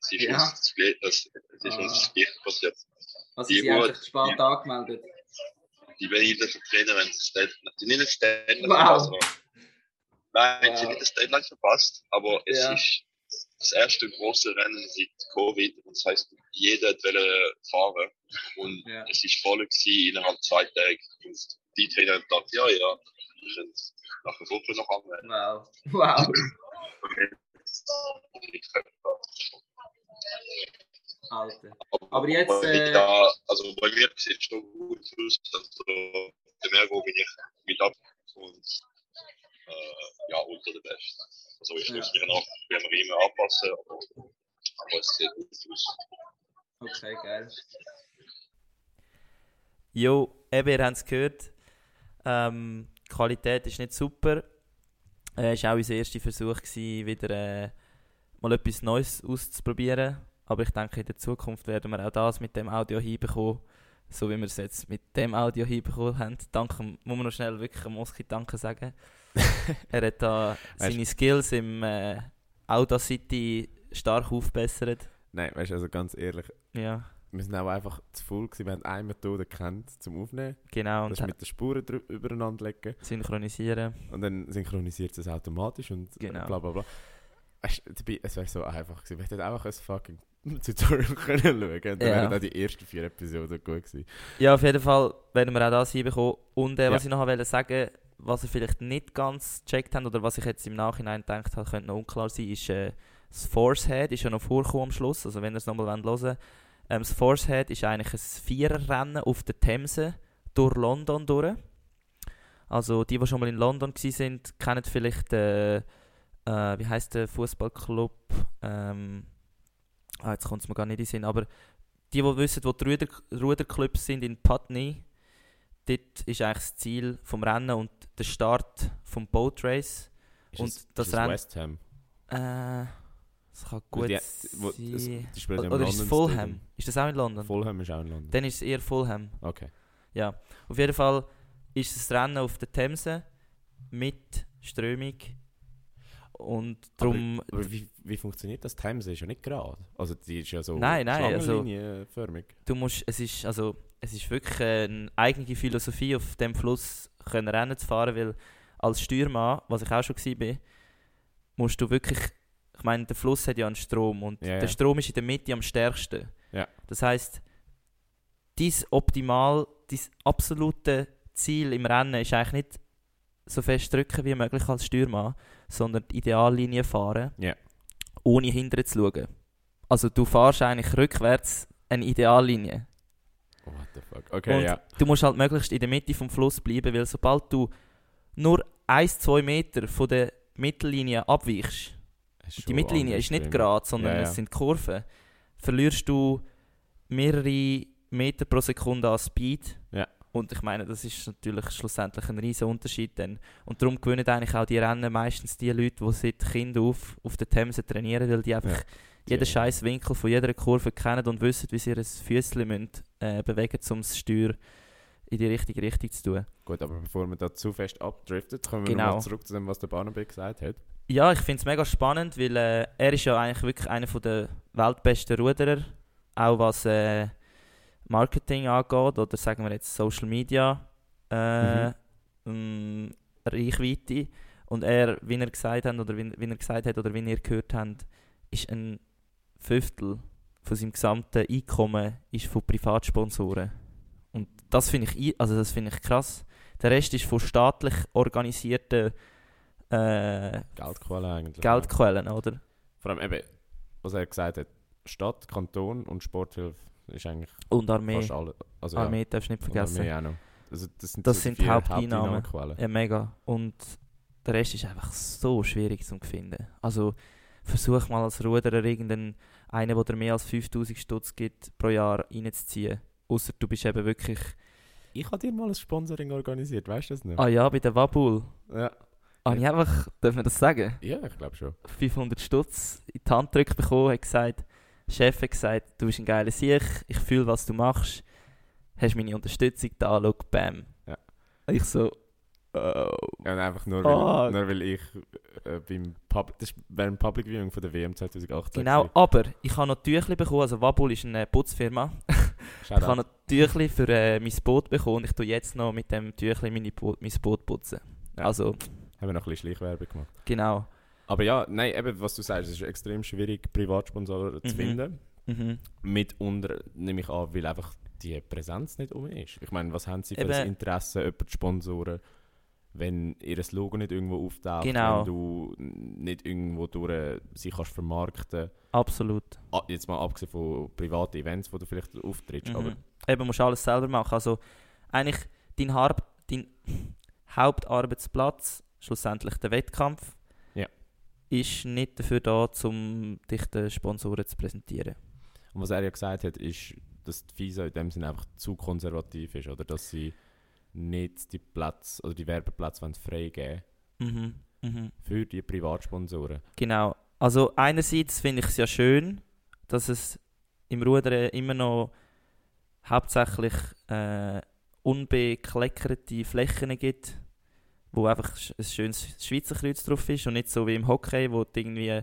noch? Es ist Ja. uns das es es ist Ah. uns das Gleiche passiert. also Die sie haben Uhr- sich spät angemeldet. Die Trainer, wenn sie das Deadline, die nicht das Deadline Wow. verpasst haben. Nein, sie Wow. nicht das Deadline verpasst, aber es Ja. ist das erste große Rennen seit Covid und das heißt, jeder wollte fahren und Ja. es ist voll gewesen innerhalb zwei Tagen und die Trainer haben gedacht, ja, ja, wir können nach der Woche noch anmelden. Wow. Wow. Alter. Aber jetzt, äh, Ja, also bei mir sieht es schon gut aus. Also, der Mergo bin ich mit ab und äh, ja, unter der Best. Also ich Ja. muss mich noch beim Riemen anpassen, aber, aber es sieht gut aus. Okay, geil. Jo, eben, ihr habt es gehört. Ähm, die Qualität ist nicht super. Es äh, war auch unser erster Versuch, gewesen, wieder äh, mal etwas Neues auszuprobieren. Aber ich denke, in der Zukunft werden wir auch das mit dem Audio hinbekommen, so wie wir es jetzt mit dem Audio hinbekommen haben. Danke, muss man noch schnell wirklich dem Moski Danke sagen. er hat da seine Skills im äh, Audacity stark aufgebessert. Nein, weißt du, also ganz ehrlich, Ja, wir sind auch einfach zu voll gewesen. Wir haben eine Methode gekannt zum Aufnehmen. genau. Das Und ist mit den Spuren übereinander legen. synchronisieren. Und dann synchronisiert es automatisch und Genau. bla bla bla. Es wäre so einfach gewesen. Wir hätten einfach ein fucking Tutorial können schauen und dann Ja. wären auch die ersten vier Episoden gut gewesen. Ja, auf jeden Fall werden wir auch das hinbekommen. Und äh, was Ja. ich noch wollte sagen, was ihr vielleicht nicht ganz gecheckt habt oder was ich jetzt im Nachhinein gedacht habe, könnte noch unklar sein, ist äh, das Force Head ist ja noch vorgekommen am Schluss, also wenn ihr es nochmal hören wollt. Ähm, das Force Head ist eigentlich ein Viererrennen auf der Themse durch London durch. Also die, die schon mal in London waren, kennen vielleicht, äh, äh, wie heißt der Fußballclub? Ähm, ah, jetzt kommt es mir gar nicht in den Sinn, aber die, die wissen, wo die Ruder Ruderclubs sind in Putney, dort ist eigentlich das Ziel vom Rennen und der Start vom Boat Race. Ist Und es, das ist Rennen- West Ham. Äh, das kann gut die, sein. wo, das, die spielen Oder ist es Fulham? Stadium. Ist das auch in London? Fulham ist auch in London. Dann ist es eher Fulham. Okay. Ja, auf jeden Fall ist es Rennen auf der Themse mit Strömung und darum... Aber wie, wie funktioniert das? Themse ist ja nicht gerade. Also die ist ja so Nein, nein, also- du musst, es ist, also, es ist wirklich eine eigene Philosophie, auf dem Fluss können Rennen zu fahren, weil als Steuermann, was ich auch schon war, musst du wirklich, ich meine, der Fluss hat ja einen Strom und Ja, der ja. Strom ist in der Mitte am stärksten. Ja. Das heißt, dein optimal, dein absolute Ziel im Rennen ist eigentlich nicht so fest drücken wie möglich als Steuermann, sondern die Ideallinie fahren, Ja. ohne hinterher zu schauen. Also du fährst eigentlich rückwärts eine Ideallinie. What the fuck? Okay, und ja. du musst halt möglichst in der Mitte vom Fluss bleiben, weil sobald du nur 1-2 Meter von der Mittellinie abweichst, die Mittellinie ist nicht gerade, sondern ja. es sind Kurven, verlierst du mehrere Meter pro Sekunde an Speed. Ja. Und ich meine, das ist natürlich schlussendlich ein riesen Unterschied dann. Und darum gewinnen eigentlich auch die Rennen meistens die Leute, die seit Kind auf auf der Themse trainieren, weil die einfach Ja. jeden Ja. scheiß Winkel von jeder Kurve kennen und wissen, wie sie ihr Füßchen müssen, äh, bewegen müssen, um das Steuer in die richtige Richtung zu tun. Gut, aber bevor wir da zu fest abdriftet, kommen wir Genau. nochmal zurück zu dem, was der Barnaby gesagt hat. Ja, ich finde es mega spannend, weil äh, er ist ja eigentlich wirklich einer der weltbesten Ruderer, auch was äh, Marketing angeht oder sagen wir jetzt Social Media äh, ähm, Reichweite. Und er, wie er gesagt hat oder wie, wie er gesagt hat oder wie ihr gehört habt, ist ein Fünftel von seinem gesamten Einkommen ist von Privatsponsoren. Und das finde ich, also das finde ich krass. Der Rest ist von staatlich organisierten äh, Geldquelle eigentlich. Geldquellen, oder? Vor allem eben, was er gesagt hat, Stadt, Kanton und Sporthilfe ist eigentlich Und Armee. fast alle. Also Armee darfst du nicht und vergessen. Armee auch noch. Also das sind, Das so sind vier Haupteinnahmen. Haupteinnahmequellen. Ja, mega. Und der Rest ist einfach so schwierig zu finden. Also versuch mal als Ruderer irgendeinen, einen, der dir mehr als 5000 Stutz gibt, pro Jahr reinzuziehen. Außer du bist eben wirklich, Ich habe dir mal ein Sponsoring organisiert, weißt du das nicht? ah ja, bei der Wabul, Ja. habe ich einfach, darf man das sagen, ja, ich glaube schon. 500 Stutz in die Hand gedrückt bekommen, hat gesagt, Chef hat gesagt, du bist ein geiler Sieg, ich fühle, was du machst, hast meine Unterstützung da, schau, bam. Ja. Ich so, oh. Ja, und einfach nur, weil, nur weil ich äh, beim Pub das war während Public Viewing von der WM 2018 Genau, gewesen. aber ich habe noch Tüchli bekommen, also Wabul ist eine Putzfirma. Ich habe noch Tüchli für äh, mein Boot bekommen und ich tue jetzt noch mit dem Tüchli meine Bo mein Boot putzen. Ja. Also, Haben wir noch ein bisschen Schleichwerbung gemacht. genau. Aber ja, nein, eben, was du sagst, es ist extrem schwierig, Privatsponsoren zu Mhm. finden. Mhm. Mitunter nehme ich an, weil einfach die Präsenz nicht um ist. Ich meine, was haben sie für Eben. ein Interesse, jemanden zu sponsoren, wenn ihr Logo nicht irgendwo auftaucht, Genau. wenn du nicht irgendwo durch sie kannst vermarkten Absolut. Ah, Jetzt mal abgesehen von privaten Events, wo du vielleicht auftrittst, Mhm. aber Eben, musst alles selber machen. Also, eigentlich dein, Harb dein Hauptarbeitsplatz, schlussendlich der Wettkampf. Ist nicht dafür da, um dich den Sponsoren zu präsentieren. Und was er ja gesagt hat, ist, dass die FISA in dem Sinne einfach zu konservativ ist, oder dass sie nicht die Plätze, oder die Werbeplätze wollen freigeben Mhm. Mhm. für die Privatsponsoren. Genau. Also einerseits finde ich es ja schön, dass es im Rudern immer noch hauptsächlich äh, unbekleckerte Flächen gibt, wo einfach ein schönes Schweizer Kreuz drauf ist und nicht so wie im Hockey, wo irgendwie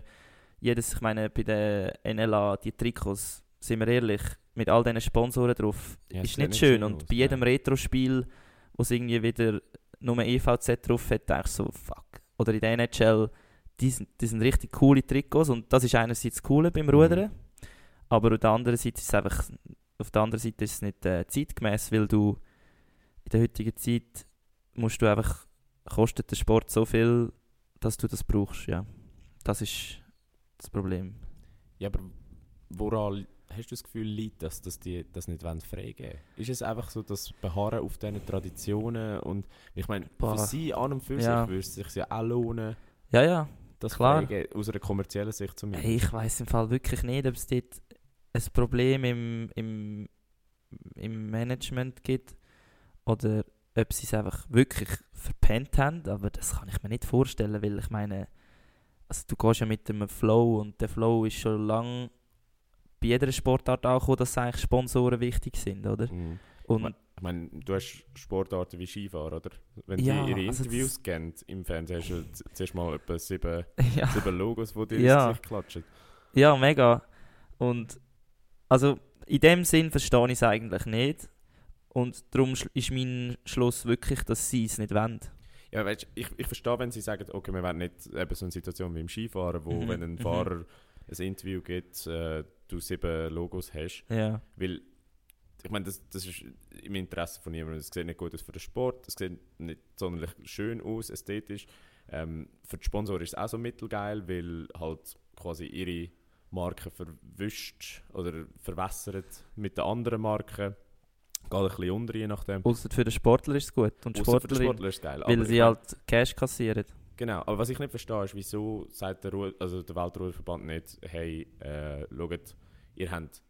jedes, ich meine bei der NLA, die Trikots, sind wir ehrlich, mit all diesen Sponsoren drauf, Ja, ist nicht schön. Und aus, bei jedem ja. Retro-Spiel, wo es irgendwie wieder nur EVZ drauf hat, denke ich so, fuck. Oder in der NHL, die sind, die sind richtig coole Trikots und das ist einerseits das Coole beim Mhm. Rudern, aber auf der anderen Seite ist es einfach, auf der anderen Seite ist es nicht äh, zeitgemäß, weil du in der heutigen Zeit musst du einfach, kostet der Sport so viel, dass du das brauchst, ja. Das ist das Problem. Ja, aber woran hast du das Gefühl, liegt, dass, dass die das nicht wollen freigeben wollen? Ist es einfach so, dass Beharren auf diesen Traditionen und ich meine, Boah. für sie an und für Ja. sich würde es sich ja auch lohnen, Ja, ja. das Klar. freigeben, aus einer kommerziellen Sicht zumindest. Hey, ich weiß im Fall wirklich nicht, ob es dort ein Problem im, im, im Management gibt oder ob sie es einfach wirklich verpennt haben, aber das kann ich mir nicht vorstellen, weil ich meine, also du gehst ja mit dem Flow und der Flow ist schon lange bei jeder Sportart auch gekommen, dass eigentlich Sponsoren wichtig sind, oder? Mhm. Und Ich meine, du hast Sportarten wie Skifahren, oder? Wenn Ja, die ihre also Interviews das- kennen im Fernsehen, hast du zuerst mal etwa sieben, ja. sieben Logos, die dir Ja. ins Gesicht klatschen. Ja, mega. Und also in dem Sinn verstehe ich es eigentlich nicht. Und darum ist mein Schluss wirklich, dass sie es nicht wollen. Ja, weißt, ich, ich verstehe, wenn sie sagen, okay, wir wollen nicht eben so eine Situation wie im Skifahren, wo Mhm, wenn ein mhm. Fahrer ein Interview gibt, äh, du sieben Logos hast. Ja. Weil, ich meine, das, das ist im Interesse von niemandem. Es sieht nicht gut aus für den Sport, es sieht nicht sonderlich schön aus, ästhetisch. Ähm, für die Sponsoren ist es auch so mittelgeil, weil halt quasi ihre Marke verwischt oder verwässert mit den anderen Marken. Geht ein bisschen unter, je nachdem. Außer für den Sportler ist es gut. Und Ausser für den Sportler ist es geil. weil sie halt Cash kassieren. Genau, aber was ich nicht verstehe, ist, wieso sagt der, Ruhe, also der Weltruderverband nicht, hey, äh, schaut, ihr habt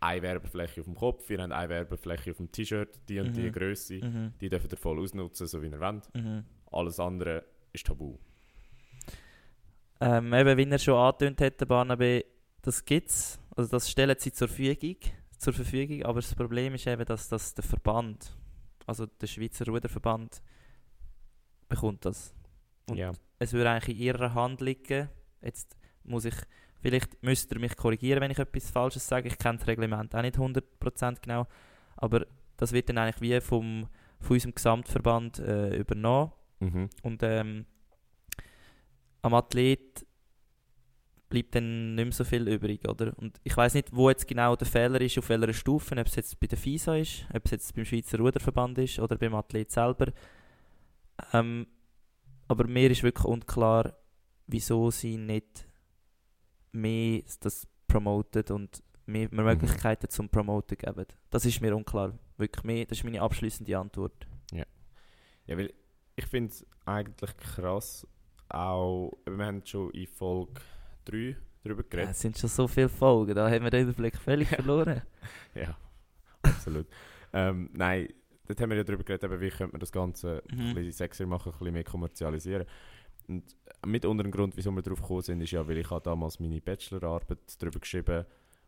eine Werbefläche auf dem Kopf, ihr habt eine Werbefläche auf dem T-Shirt, die und die Mhm. Größe, Mhm. die dürft ihr voll ausnutzen, so wie ihr wollt. Mhm. Alles andere ist tabu. Ähm, eben, wie er schon angetönt hat, der Barnaby, das gibt es. Also das stellen sie zur Verfügung, zur Verfügung. Aber das Problem ist eben, dass das der Verband, also der Schweizer Ruderverband, bekommt das. Und ja. es würde eigentlich in ihrer Hand liegen. Jetzt muss ich, vielleicht müsst ihr mich korrigieren, wenn ich etwas Falsches sage. Ich kenne das Reglement auch nicht 100% genau. Aber das wird dann eigentlich wie vom, von unserem Gesamtverband äh, übernommen. Mhm. Und ähm, am Athlet bleibt dann nicht mehr so viel übrig, oder? Und ich weiß nicht, wo jetzt genau der Fehler ist, auf welcher Stufe, ob es jetzt bei der FISA ist, ob es jetzt beim Schweizer Ruderverband ist oder beim Athlet selber. Ähm, aber mir ist wirklich unklar, wieso sie nicht mehr das promoten und mehr mehr Mhm. Möglichkeiten zum Promoten geben. Das ist mir unklar. Wirklich mehr, das ist meine abschließende Antwort. Ja, weil ich finde es eigentlich krass, auch, wir haben schon in Folge 3 darüber geredet. es sind schon so viele Folgen, da haben wir den Überblick völlig verloren. Ja, absolut. ähm, nein, dort haben wir ja darüber geredet, wie könnte man das Ganze Mhm. ein bisschen sexier machen, ein bisschen mehr kommerzialisieren. Und mit unter dem Grund, wieso wir darauf gekommen sind, ist ja, weil ich habe damals meine Bachelorarbeit darüber geschrieben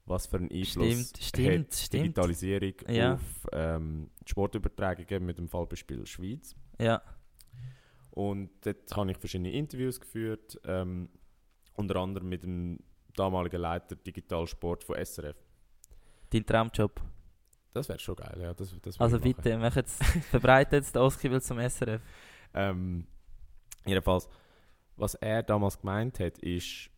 was für einen Einfluss Stimmt, stimmt, hat stimmt. Digitalisierung Ja. auf ähm, Sportübertragungen mit dem Fallbeispiel Schweiz. Ja, Und dort habe ich verschiedene Interviews geführt, ähm, unter anderem mit dem damaligen Leiter Digitalsport von SRF. dein Traumjob. Das wäre schon geil, ja. Das, das Also bitte, mach jetzt, verbreitet jetzt den Oskibel zum SRF. Ähm, jedenfalls, was er damals gemeint hat, ist,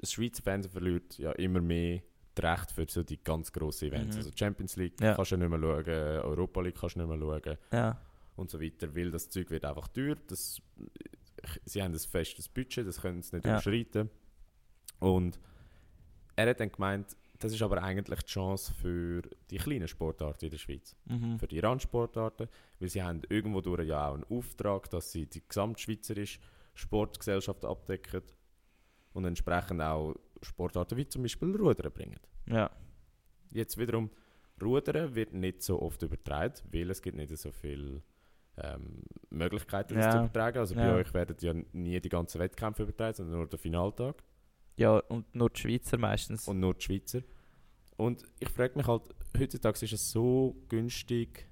das Schweizer Fernsehen verliert ja immer mehr die Rechte für so die ganz grossen Events. Mhm. Also Champions League Ja. kannst du nicht mehr schauen, Europa League kannst du nicht mehr schauen Ja, und so weiter, weil das Zeug wird einfach teuer. Das, sie haben ein festes Budget, das können sie nicht Ja. überschreiten. Und er hat dann gemeint, das ist aber eigentlich die Chance für die kleinen Sportarten in der Schweiz mhm. für die Randsportarten, weil sie haben irgendwo durch ja auch einen Auftrag, dass sie die gesamtschweizerische Sportgesellschaft abdecken und entsprechend auch Sportarten wie zum Beispiel Rudern bringen. ja, Jetzt wiederum, Rudern wird nicht so oft übertragen, weil es gibt nicht so viele ähm, Möglichkeiten, das Ja. zu übertragen. Also bei Ja. euch werden ja nie die ganzen Wettkämpfe übertragen, sondern nur der Finaltag ja, und nur die Schweizer meistens. und nur die Schweizer. Und ich frage mich halt, heutzutage ist es so günstig,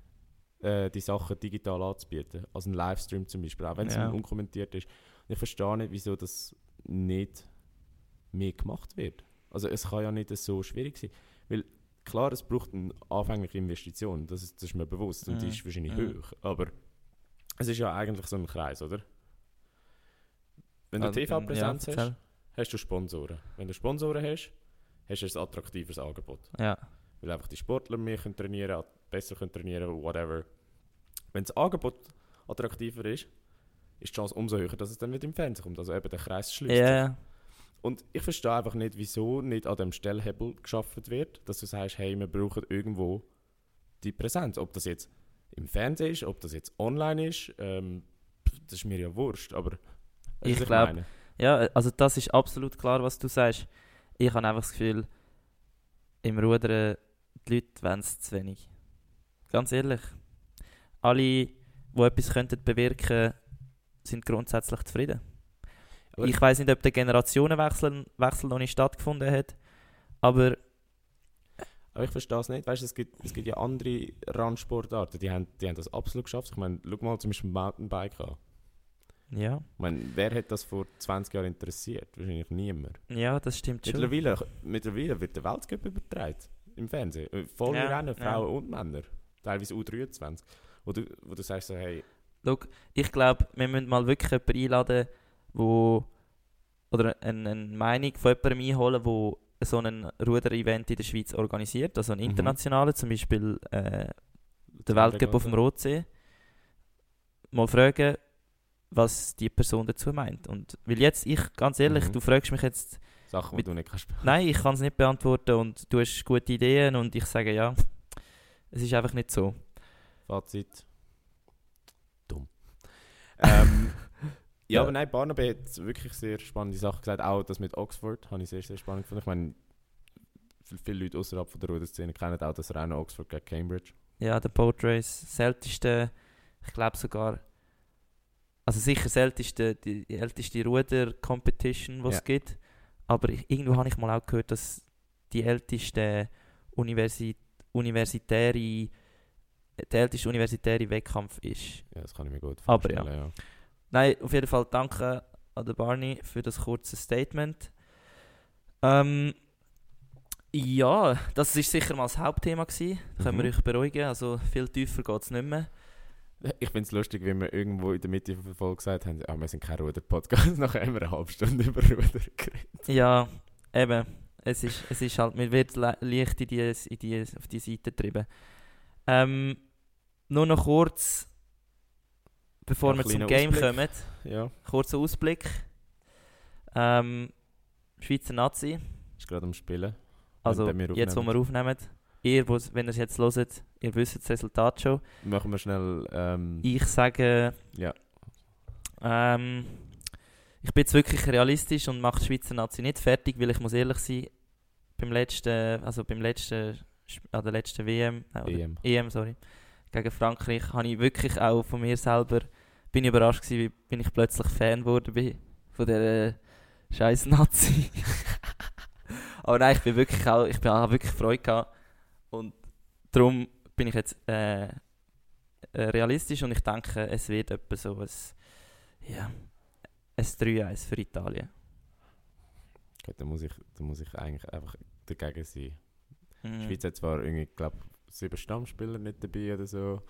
äh, die Sachen digital anzubieten. Also ein Livestream zum Beispiel, auch wenn es Ja. unkommentiert ist. Und ich verstehe nicht, wieso das nicht mehr gemacht wird. Also es kann ja nicht so schwierig sein. Weil klar, es braucht eine anfängliche Investition, das ist, das ist mir bewusst und die Mhm. ist wahrscheinlich Mhm. hoch. Aber es ist ja eigentlich so ein Kreis, oder? Wenn du Also, TV-Präsenz ja, hast, hast du Sponsoren. Wenn du Sponsoren hast, hast du ein attraktiveres Angebot. Ja, Weil einfach die Sportler mehr können trainieren können, besser können trainieren whatever. Wenn das Angebot attraktiver ist, ist die Chance umso höher, dass es dann wieder im Fernsehen kommt. Also eben der Kreis schließt ja. Und ich verstehe einfach nicht, wieso nicht an dem Stellhebel geschaffen wird, dass du sagst, hey, wir brauchen irgendwo die Präsenz. Ob das jetzt im Fernsehen ist, ob das jetzt online ist, ähm, das ist mir ja wurscht. Aber Ich was glaub, meine? Ja, also das ist absolut klar, was du sagst. Ich habe einfach das Gefühl, im Rudern, die Leute wollen es zu wenig. Ganz ehrlich. Alle, die etwas könnten bewirken sind grundsätzlich zufrieden. Aber- ich weiß nicht, ob der Generationenwechsel Wechsel noch nicht stattgefunden hat, aber Aber ich verstehe es nicht. Weißt es gibt, es gibt ja andere Randsportarten, die haben, die haben das absolut geschafft. Ich meine, schau mal zum Beispiel Mountainbike an. ja, Ich meine, wer hat das vor 20 Jahren interessiert? Wahrscheinlich niemand. ja das stimmt schon. Mittlerweile, mittlerweile wird der Weltcup übertragen. Im Fernsehen. Äh, Volle Ja, Rennen, ja. Frauen und Männer. Teilweise U23. Wo du, wo du sagst so, hey, Schau, ich glaube, wir müssen mal wirklich jemanden einladen, wo oder eine, eine Meinung von jemandem einholen, wo so ein Ruder-Event in der Schweiz organisiert, also ein Mhm. internationales, zum Beispiel äh, der Weltcup auf dem. Rotsee. Mal fragen, was die Person dazu meint. Und weil jetzt, ich, ganz ehrlich, Mhm. du fragst mich jetzt, Sachen, die du nicht kannst. Nein, ich kann es nicht beantworten und du hast gute Ideen und ich sage ja, es ist einfach nicht so. Fazit. Dumm. Ähm, ja, Ja. aber nein, Barnaby hat wirklich sehr spannende Sachen gesagt. Auch das mit Oxford habe ich sehr, sehr spannend gefunden. Ich meine, viel- viele Leute außerhalb von der Ruderszene kennen auch das Rennen Oxford gegen Cambridge. Ja, der Boat Race, das älteste, ich glaube sogar, also sicher das älteste, die, die älteste Ruder-Competition, die es Ja. gibt. Aber ich, irgendwo habe ich mal auch gehört, dass die älteste Universi universitäre, der älteste universitäre Wettkampf ist. Ja, das kann ich mir gut Aber vorstellen. ja. Nein, auf jeden Fall danke an den Barney für das kurze Statement. Ähm, ja, das ist sicher mal das Hauptthema gewesen. Können wir Mhm. euch beruhigen. Also viel tiefer geht es nicht mehr. Ich finde es lustig, wie wir irgendwo in der Mitte der Folge gesagt haben, ah, wir sind kein Ruder-Podcast. Nachher haben wir eine halbe Stunde über Ruder geredet. Ja, eben. Es ist, es ist halt, man wird le leicht in die, in die, auf die Seite getrieben. Ähm, nur noch kurz, bevor Ja, wir zum Game Ausblick. kommen, Ja, kurzer Ausblick. Ähm, Schweizer Nazi, ist gerade am Spielen. also jetzt wo wir aufnehmen. Ihr, wenn ihr es jetzt hört, ihr wisst das Resultat schon. Machen wir schnell. Ähm, Ich sage, ja, ähm, ich bin jetzt wirklich realistisch und mache die Schweizer Nazi nicht fertig, weil ich muss ehrlich sein, beim letzten, also beim letzten, an der letzten WM, äh, EM. EM, sorry, gegen Frankreich, habe ich wirklich auch von mir selber, bin ich überrascht gewesen, wie bin ich plötzlich Fan geworden bin von der äh, scheiß Nazi. Aber nein, ich bin wirklich auch, ich bin auch wirklich Freude gehabt und darum bin ich jetzt äh, äh, realistisch und ich denke, es wird etwa so ein, ja, ein 3-1 für Italien. Gut, da muss ich, da muss ich eigentlich einfach dagegen sein. Mhm. Die Schweiz hat zwar irgendwie, glaube sieben Stammspieler nicht dabei oder so,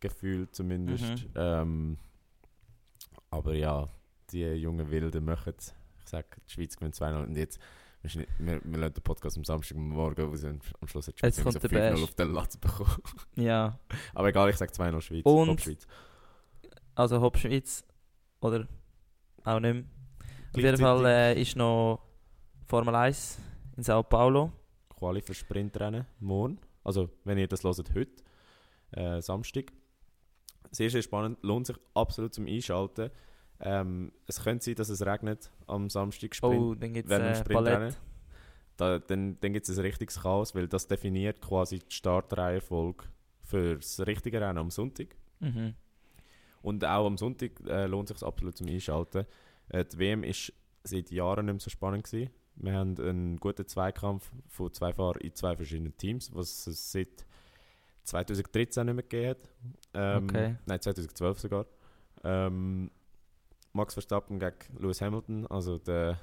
gefühlt zumindest. Mhm. Ähm, aber ja, die jungen Wilden machen es. Ich sage, die Schweiz gewinnt 2-0 und jetzt, wir, wir, wir lassen den Podcast am Samstagmorgen raus und am Schluss hat die Schweiz der 5-0 Best. auf den Latz bekommen. Ja, aber egal, ich sage 2-0 Schweiz. Und- Schweiz. also Hauptschweiz oder auch nicht mehr. Auf jeden Fall äh, ist noch Formel 1 in Sao Paulo. Quali für Sprintrennen morgen. Also, wenn ihr das hört, heute, äh, Samstag. Sehr, sehr spannend. Lohnt sich absolut zum Einschalten. Ähm, es könnte sein, dass es regnet am Samstag Sprint, Oh, dann gibt es äh. Da, dann dann gibt es ein richtiges Chaos, weil das definiert quasi die Startreihenfolge für das richtige Rennen am Sonntag. Mhm. Und auch am Sonntag äh, lohnt es sich absolut zum Einschalten. Äh, die WM ist seit Jahren nicht mehr so spannend gewesen. Wir haben einen guten Zweikampf von zwei Fahrern in zwei verschiedenen Teams, was es seit 2013 nicht mehr gegeben hat. Ähm, Okay. Nein, 2012 sogar. Ähm, Max Verstappen gegen Lewis Hamilton, also der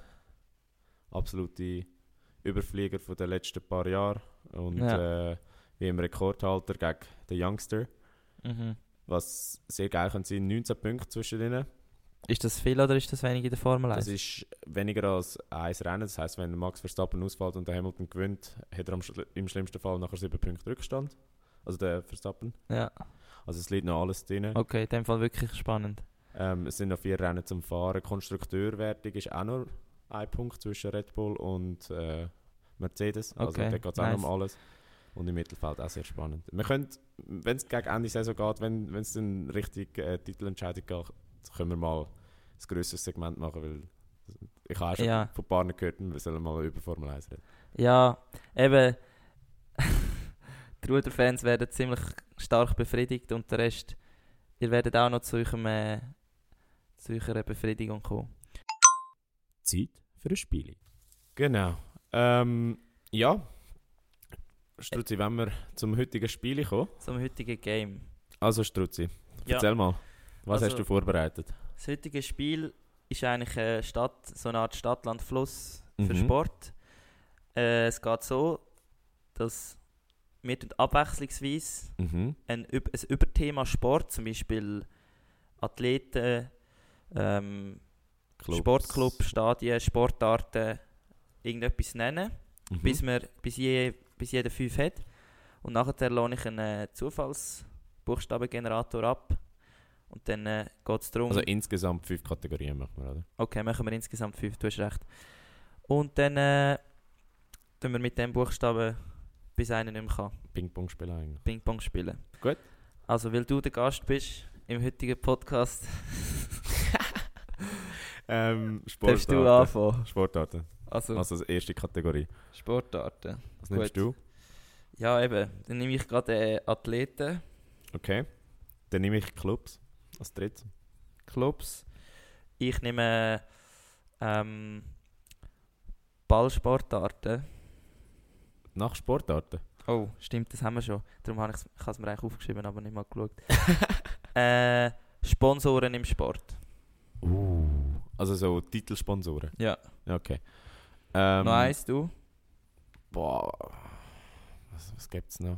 absolute Überflieger von den letzten paar Jahren und Ja. äh, wie im Rekordhalter gegen den Youngster. Mhm. Was sehr geil kann sein, 19 Punkte zwischen ihnen. Ist das viel oder ist das wenig in der Formel 1? Das ist weniger als ein Rennen. Das heißt, wenn Max Verstappen ausfällt und der Hamilton gewinnt, hat er im schlimmsten Fall nachher 7 Punkte Rückstand. Also der Verstappen. ja, Also es liegt noch alles drin. okay, in dem Fall wirklich spannend. Ähm, es sind noch vier Rennen zum Fahren. Konstrukteurwertung ist auch noch ein Punkt zwischen Red Bull und äh, Mercedes. Also Okay, da geht es auch nice. noch um alles. Und im Mittelfeld auch sehr spannend. Wir können, wenn es gegen Ende Saison geht, wenn es dann richtig äh, Titelentscheidung geht, können wir mal ein grösseres Segment machen, weil ich habe auch schon Ja. von Partnern gehört, wir sollen mal über Formel 1 reden. Ja, eben. die Ruderfans werden ziemlich stark befriedigt und der Rest, ihr werdet auch noch zu, eurem, äh, zu eurer Befriedigung kommen. Zeit für ein Spiel. Genau. Ähm, ja. Struzzi, wenn wir zum heutigen Spiel kommen. Zum heutigen Game. Also Struzzi, Ja. erzähl mal, was Also- hast du vorbereitet? Das heutige Spiel ist eigentlich eine Stadt, so eine Art Stadt-Land-Fluss für Mhm. Sport. Äh, es geht so, dass wir abwechslungsweise Mhm. ein, ein Überthema Sport, zum Beispiel Athleten, ähm. Sportclub, Stadien, Sportarten, irgendetwas nennen, Mhm. bis, wir, bis, je, bis jeder fünf hat. Und nachher lohne ich einen Zufallsbuchstabengenerator ab. Und dann äh, geht es darum. Also insgesamt fünf Kategorien machen wir, oder? Okay, machen wir insgesamt fünf, du hast recht. Und dann äh, tun wir mit dem Buchstaben, bis einer nicht mehr kann, Ping-Pong spielen eigentlich. Ping-Pong spielen. Gut. Also, weil du der Gast bist im heutigen Podcast, Ähm, darfst du Sportarten. anfangen. Sportarten. Also, Also als erste Kategorie. Sportarten. Was nimmst du? Ja, eben. Dann nehme ich gerade äh, Athleten, Okay. Dann nehme ich Clubs als drittes. Clubs. Ich nehme ähm, Ballsportarten. Nach Sportarten. Oh, stimmt, das haben wir schon. Darum habe ich es- ich habe es mir eigentlich aufgeschrieben, aber nicht mal geschaut. äh, Sponsoren im Sport. Uh. Also so Titelsponsoren. Ja. Ja, Okay. Ähm, Noch eins, du? Boah. Was, was gibt es noch?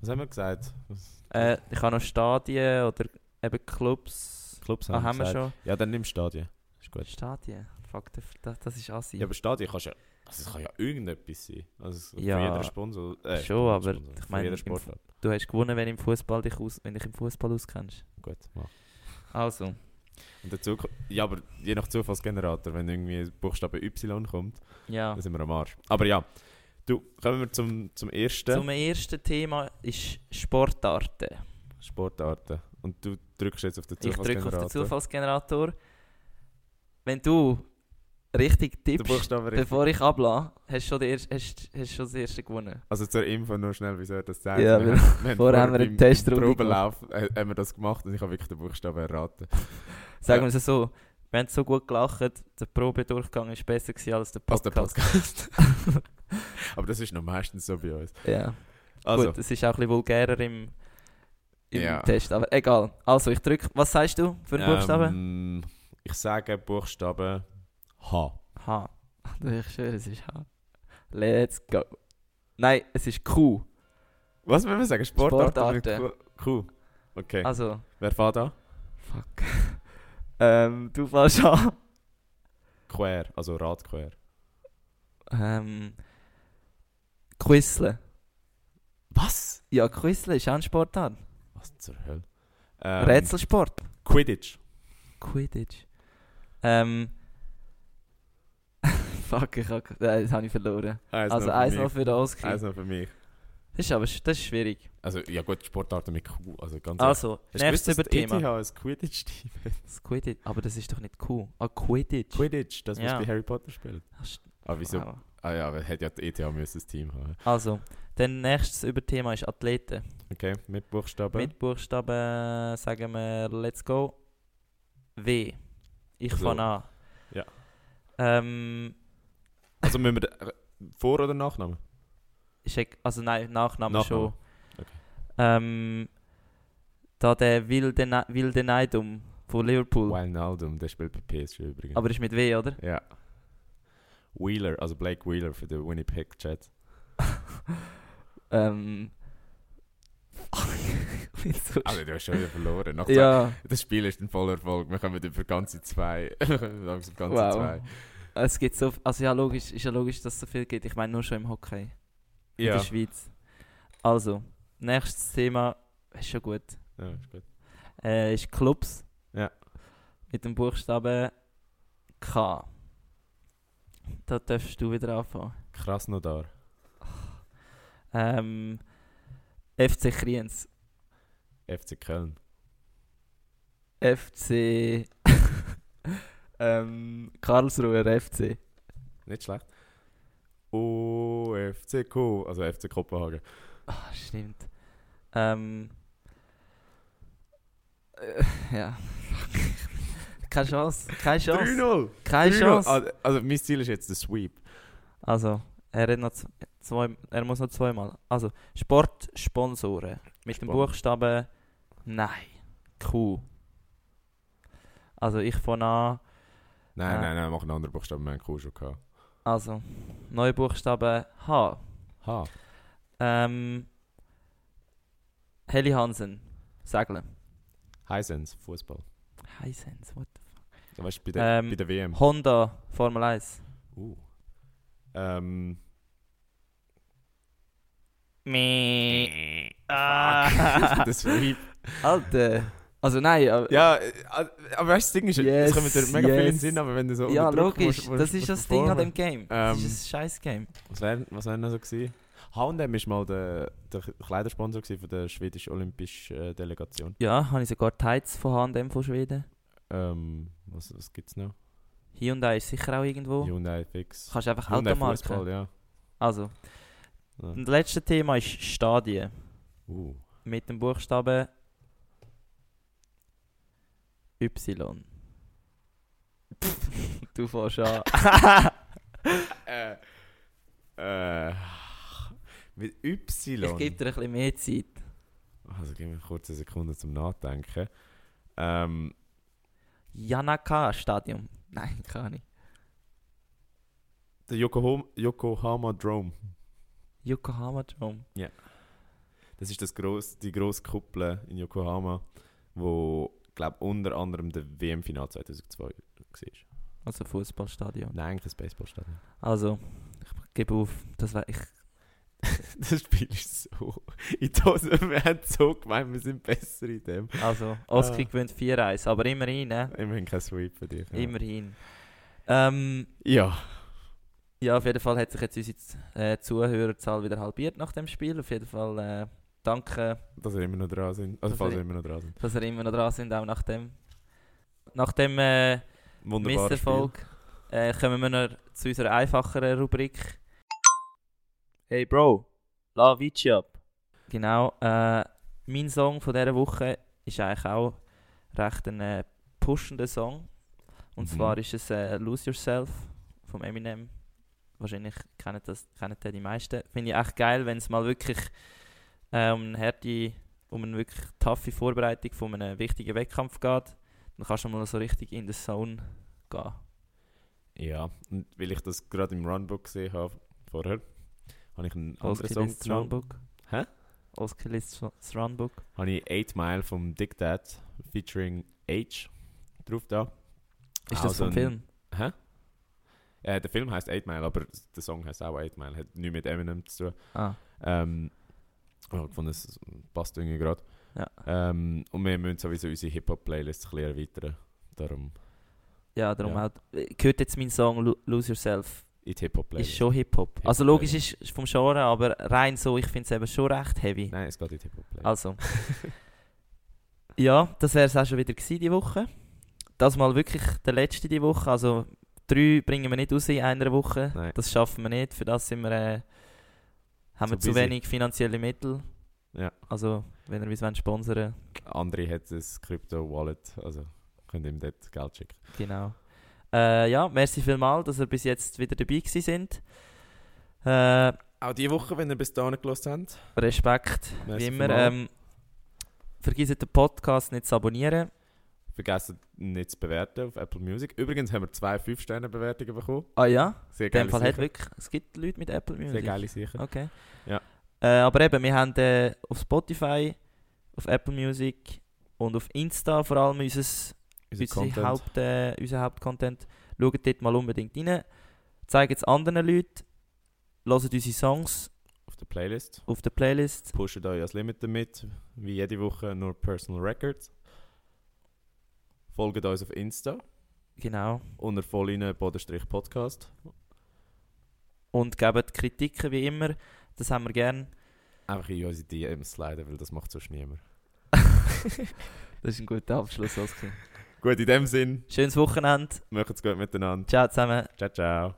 Was haben wir gesagt? Was, Äh, ich habe noch Stadien oder eben Clubs. Clubs Ah, haben, haben wir schon. Ja, dann nimm Stadien. Ist gut. Stadien? Fuck, das, das, ist assi. Ja, aber Stadien kannst ja... Also es kann ja irgendetwas sein. Also Ja, von jeder Sponsor... Äh, schon, aber Sponsor, ich meine, im. Du hast gewonnen, wenn, im Fußball dich aus, wenn dich im Fußball auskennst. Gut, mach. Also, Und dazu... Ja, aber je nach Zufallsgenerator, wenn irgendwie Buchstabe Y kommt, ja. dann sind wir am Arsch. Aber ja. Du, kommen wir zum, zum ersten. Zum ersten Thema ist Sportarten. Sportarten. Und du drückst jetzt auf den Ich drücke Zufallsgenerator. auf den Zufallsgenerator. Wenn du richtig tippst, bevor ich ablasse, hast du schon, den erst- hast, hast schon das erste gewonnen. Also zur Info nur schnell, wieso er das sagt. Ja, wir, haben- wir haben vorher haben wir einen Probelauf äh, haben wir das gemacht und ich habe wirklich den Buchstaben erraten. Sagen Ja. wir es so, wir haben so gut gelacht, der Probedurchgang war besser gewesen als der Als der Podcast. Podcast. Aber das ist noch meistens so bei uns. ja. Also, Gut, es ist auch ein bisschen vulgärer im, im Ja. Test, aber egal. Also, ich drücke, was sagst du für einen Buchstaben? ähm, ich sage Buchstabe H. H. Ich schwöre, es ist H. Let's go. Nein, es ist Q. Was wollen wir sagen? Sportarten? Sportarten. Q. Okay. Also, Wer fährt an? fuck. ähm, du fährst an. Quer, also Radquer. Ähm, Quizle. Was? Ja, Quizle ist auch ein Sportart. Was zur Hölle? Ähm, Rätselsport. Quidditch. Quidditch. Ähm. fuck, ich hab, das habe ich verloren. Eins also eins noch für den Oski. Eins noch für mich. Das ist aber das ist schwierig. Also, ja gut, Sportarten mit Q. Also, ganz Also, nächstes gewusst, dass die Überthema. ETH ein Quidditch-Team Quidditch. Aber das ist doch nicht cool. Ah, Quidditch. Quidditch, das, was Ja. bei Harry Potter spielt. St- Ah, wieso? wow. Ah ja, aber hätte ja die ETH müssen das Team haben. Also, dann nächstes Überthema ist Athleten. Okay, mit Buchstaben. Mit Buchstaben sagen wir Let's go. W. Ich Also, fange an. ja. Ähm, Also müssen wir äh, Vor- oder Nachnamen? also nein, Nachname, Nachname. schon. Okay. Ähm, da der wilde, wilde Neidum von Liverpool. Wijnaldum, der spielt bei PSG übrigens. Aber ist mit W, oder? ja. Wheeler, also Blake Wheeler für den Winnipeg Jets. Ähm. so Also du hast schon wieder verloren. Nach ja, Das Spiel ist ein voller Erfolg. Wir kommen über ganze zwei. langsam ganze Wow. zwei. es gibt so. Also ja, logisch, ist ja logisch, dass es so viel gibt. Ich meine nur schon im Hockey. In Ja. der Schweiz. Also, nächstes Thema. Ist schon gut. ja, ist gut. Äh, ist Clubs. Ja. Mit dem Buchstaben K. Da darfst du wieder anfangen. Krasnodar. Ähm, FC Kriens. FC Köln. FC. ähm, Karlsruher FC. Nicht schlecht. OFCK, also FC Kopenhagen. Ah, stimmt. Ähm. Äh, ja. Keine Chance. Keine Chance. 3-0! Keine 3-0. Chance. Also, also mein Ziel ist jetzt der Sweep. Also, er, noch zwei, er muss noch zweimal. Also, Sportsponsoren. Mit dem Spannend. Buchstaben Nein. Q. Also, ich fange an. Nein, Ah. nein, nein, mach einen anderen Buchstaben, wir haben Kuh schon gehabt. Also, neue Buchstaben H. H. Ähm. Heli Hansen. Segeln. Hisense, Fußball. Hisense, what Ja, weißt du, bei der, Ähm, bei der WM. Honda, Formel 1. Uh. Ähm. Meh. Ah. der Sweep. Alter. Also nein, aber, Ja, äh, aber weißt du, das Ding ist, Yes, es kommt dir mega viel in den yes. Sinn, aber wenn du so ja logisch, musst- musst- das ist das Ding an dem. Game. Das Ähm, ist ein scheiß Game. Was wäre was wär noch so gewesen? H&M war mal der, der Kleidersponsor von der schwedischen olympischen äh, Delegation. Ja, habe ich sogar Tights von H&M von Schweden. Ähm, was was gibt es noch? Hyundai ist sicher auch irgendwo. Hyundai Fix. Kannst einfach Hyundai Automarken. Fußball, ja. Also, ja. das letzte Thema ist Stadien. Uh. Mit dem Buchstaben Y. du fährst an. äh, äh, mit Y. Ich gebe dir ein bisschen mehr Zeit. Also gib mir kurz eine Sekunde zum Nachdenken. Ähm, Yanaka Stadium. Nein, kann nicht. der Yokohama, Yokohama Drome. Yokohama Dome. Das ist das gross, die grosse Kuppel in Yokohama, wo glaube unter anderem der WM-Final 2002 war. Also Fußballstadion. Nein, eigentlich ein Baseballstadion. Also, ich gebe auf. Das war ich. Das Spiel ist so. In Hose, wir haben so gemeint, wir sind besser in dem. Also, Oski Ah. gewinnt 4-1, aber immerhin, ne? Immerhin kein Sweep für dich. Ja. Immerhin. Ähm, Ja. ja, auf jeden Fall hat sich jetzt unsere äh, Zuhörerzahl wieder halbiert nach dem Spiel. Auf jeden Fall äh, danke, Dass wir immer noch dran sind. Also falls wir- wir immer noch dran sind. dass ihr immer noch dran sind, auch nach dem, nach dem äh, Misserfolg. Äh, kommen wir noch zu unserer einfacheren Rubrik. Hey Bro, la Vici ab. Genau, äh, mein Song von dieser Woche ist eigentlich auch recht ein äh, pushender Song. Und Mhm. zwar ist es äh, Lose Yourself vom Eminem. Wahrscheinlich kennen das kennen den die meisten. Finde ich echt geil, wenn es mal wirklich äh, um eine harte, um eine wirklich taffe Vorbereitung von einem wichtigen Wettkampf geht. Dann kannst du mal so richtig in the Zone gehen. Ja, und weil ich das gerade im Runbook gesehen habe, vorher, habe ich einen anderen Song. Runbook. Hä? Oscar Lists Runbook. Habe ich 8 Mile vom Dick Dad featuring H drauf da. Ist das so vom Film? Hä? Äh, der Film heißt 8 Mile, aber der Song heißt auch 8 Mile. Hat nichts mit Eminem zu tun. Ah, Ähm, ja, ich fand, es passt irgendwie gerade. Ja. Ähm, und wir müssen sowieso unsere Hip-Hop-Playlist ein bisschen erweitern. Darum ja, darum Ja. auch. Gehört jetzt mein Song Lo- Lose Yourself? In die Hip-Hop-Playlist. Ist schon Hip-Hop. Hip-Hop, Also logisch ist ist vom Genre, aber rein so, ich finde es eben schon recht heavy. Nein, es geht in die Hip-Hop-Playlist. Also. ja, das wäre es auch schon wieder gewesen, die Woche. Das mal wirklich der letzte die Woche. Also drei bringen wir nicht raus in einer Woche. Nein. Das schaffen wir nicht. Für das sind wir, äh, haben Zu wir zu busy. wenig finanzielle Mittel. Ja. Also, wenn ihr uns wollt sponsern Andere hat ein Crypto-Wallet, also könnt ihr ihm dort Geld schicken. genau. Äh, ja, merci vielmals, dass ihr bis jetzt wieder dabei gewesen sind. Äh, Auch diese Woche, wenn ihr bis dahin gelassen habt. Respekt, Merci wie immer. Ähm, vergesst den Podcast nicht zu abonnieren. Vergessen nicht zu bewerten auf Apple Music. Übrigens haben wir zwei 5-Sterne-Bewertungen bekommen. Ah ja, Sehr in dem Fall hat wirklich, es gibt Leute mit Apple Music. Sehr geile Sache. Okay. Ja. Äh, aber eben, wir haben äh, auf Spotify, auf Apple Music und auf Insta vor allem unser, Unser Content. Haupt, äh, unser Hauptcontent. Schaut dort mal unbedingt rein. Zeigt es anderen Leuten. Hört unsere Songs auf der Playlist. auf der Playlist. Pusht euch als Limit damit. Wie jede Woche nur Personal Records. Folgt uns auf Insta. Genau. Unter Vollinen Bodenstrich Podcast. Und gebt Kritiken wie immer. Das haben wir gern. Einfach in unsere DMs sliden, weil das macht sonst niemand. Das ist ein guter Abschluss, Oskar. Gut, in dem Sinn, Schönes Wochenende. macht's gut miteinander. Ciao zusammen. Ciao, ciao.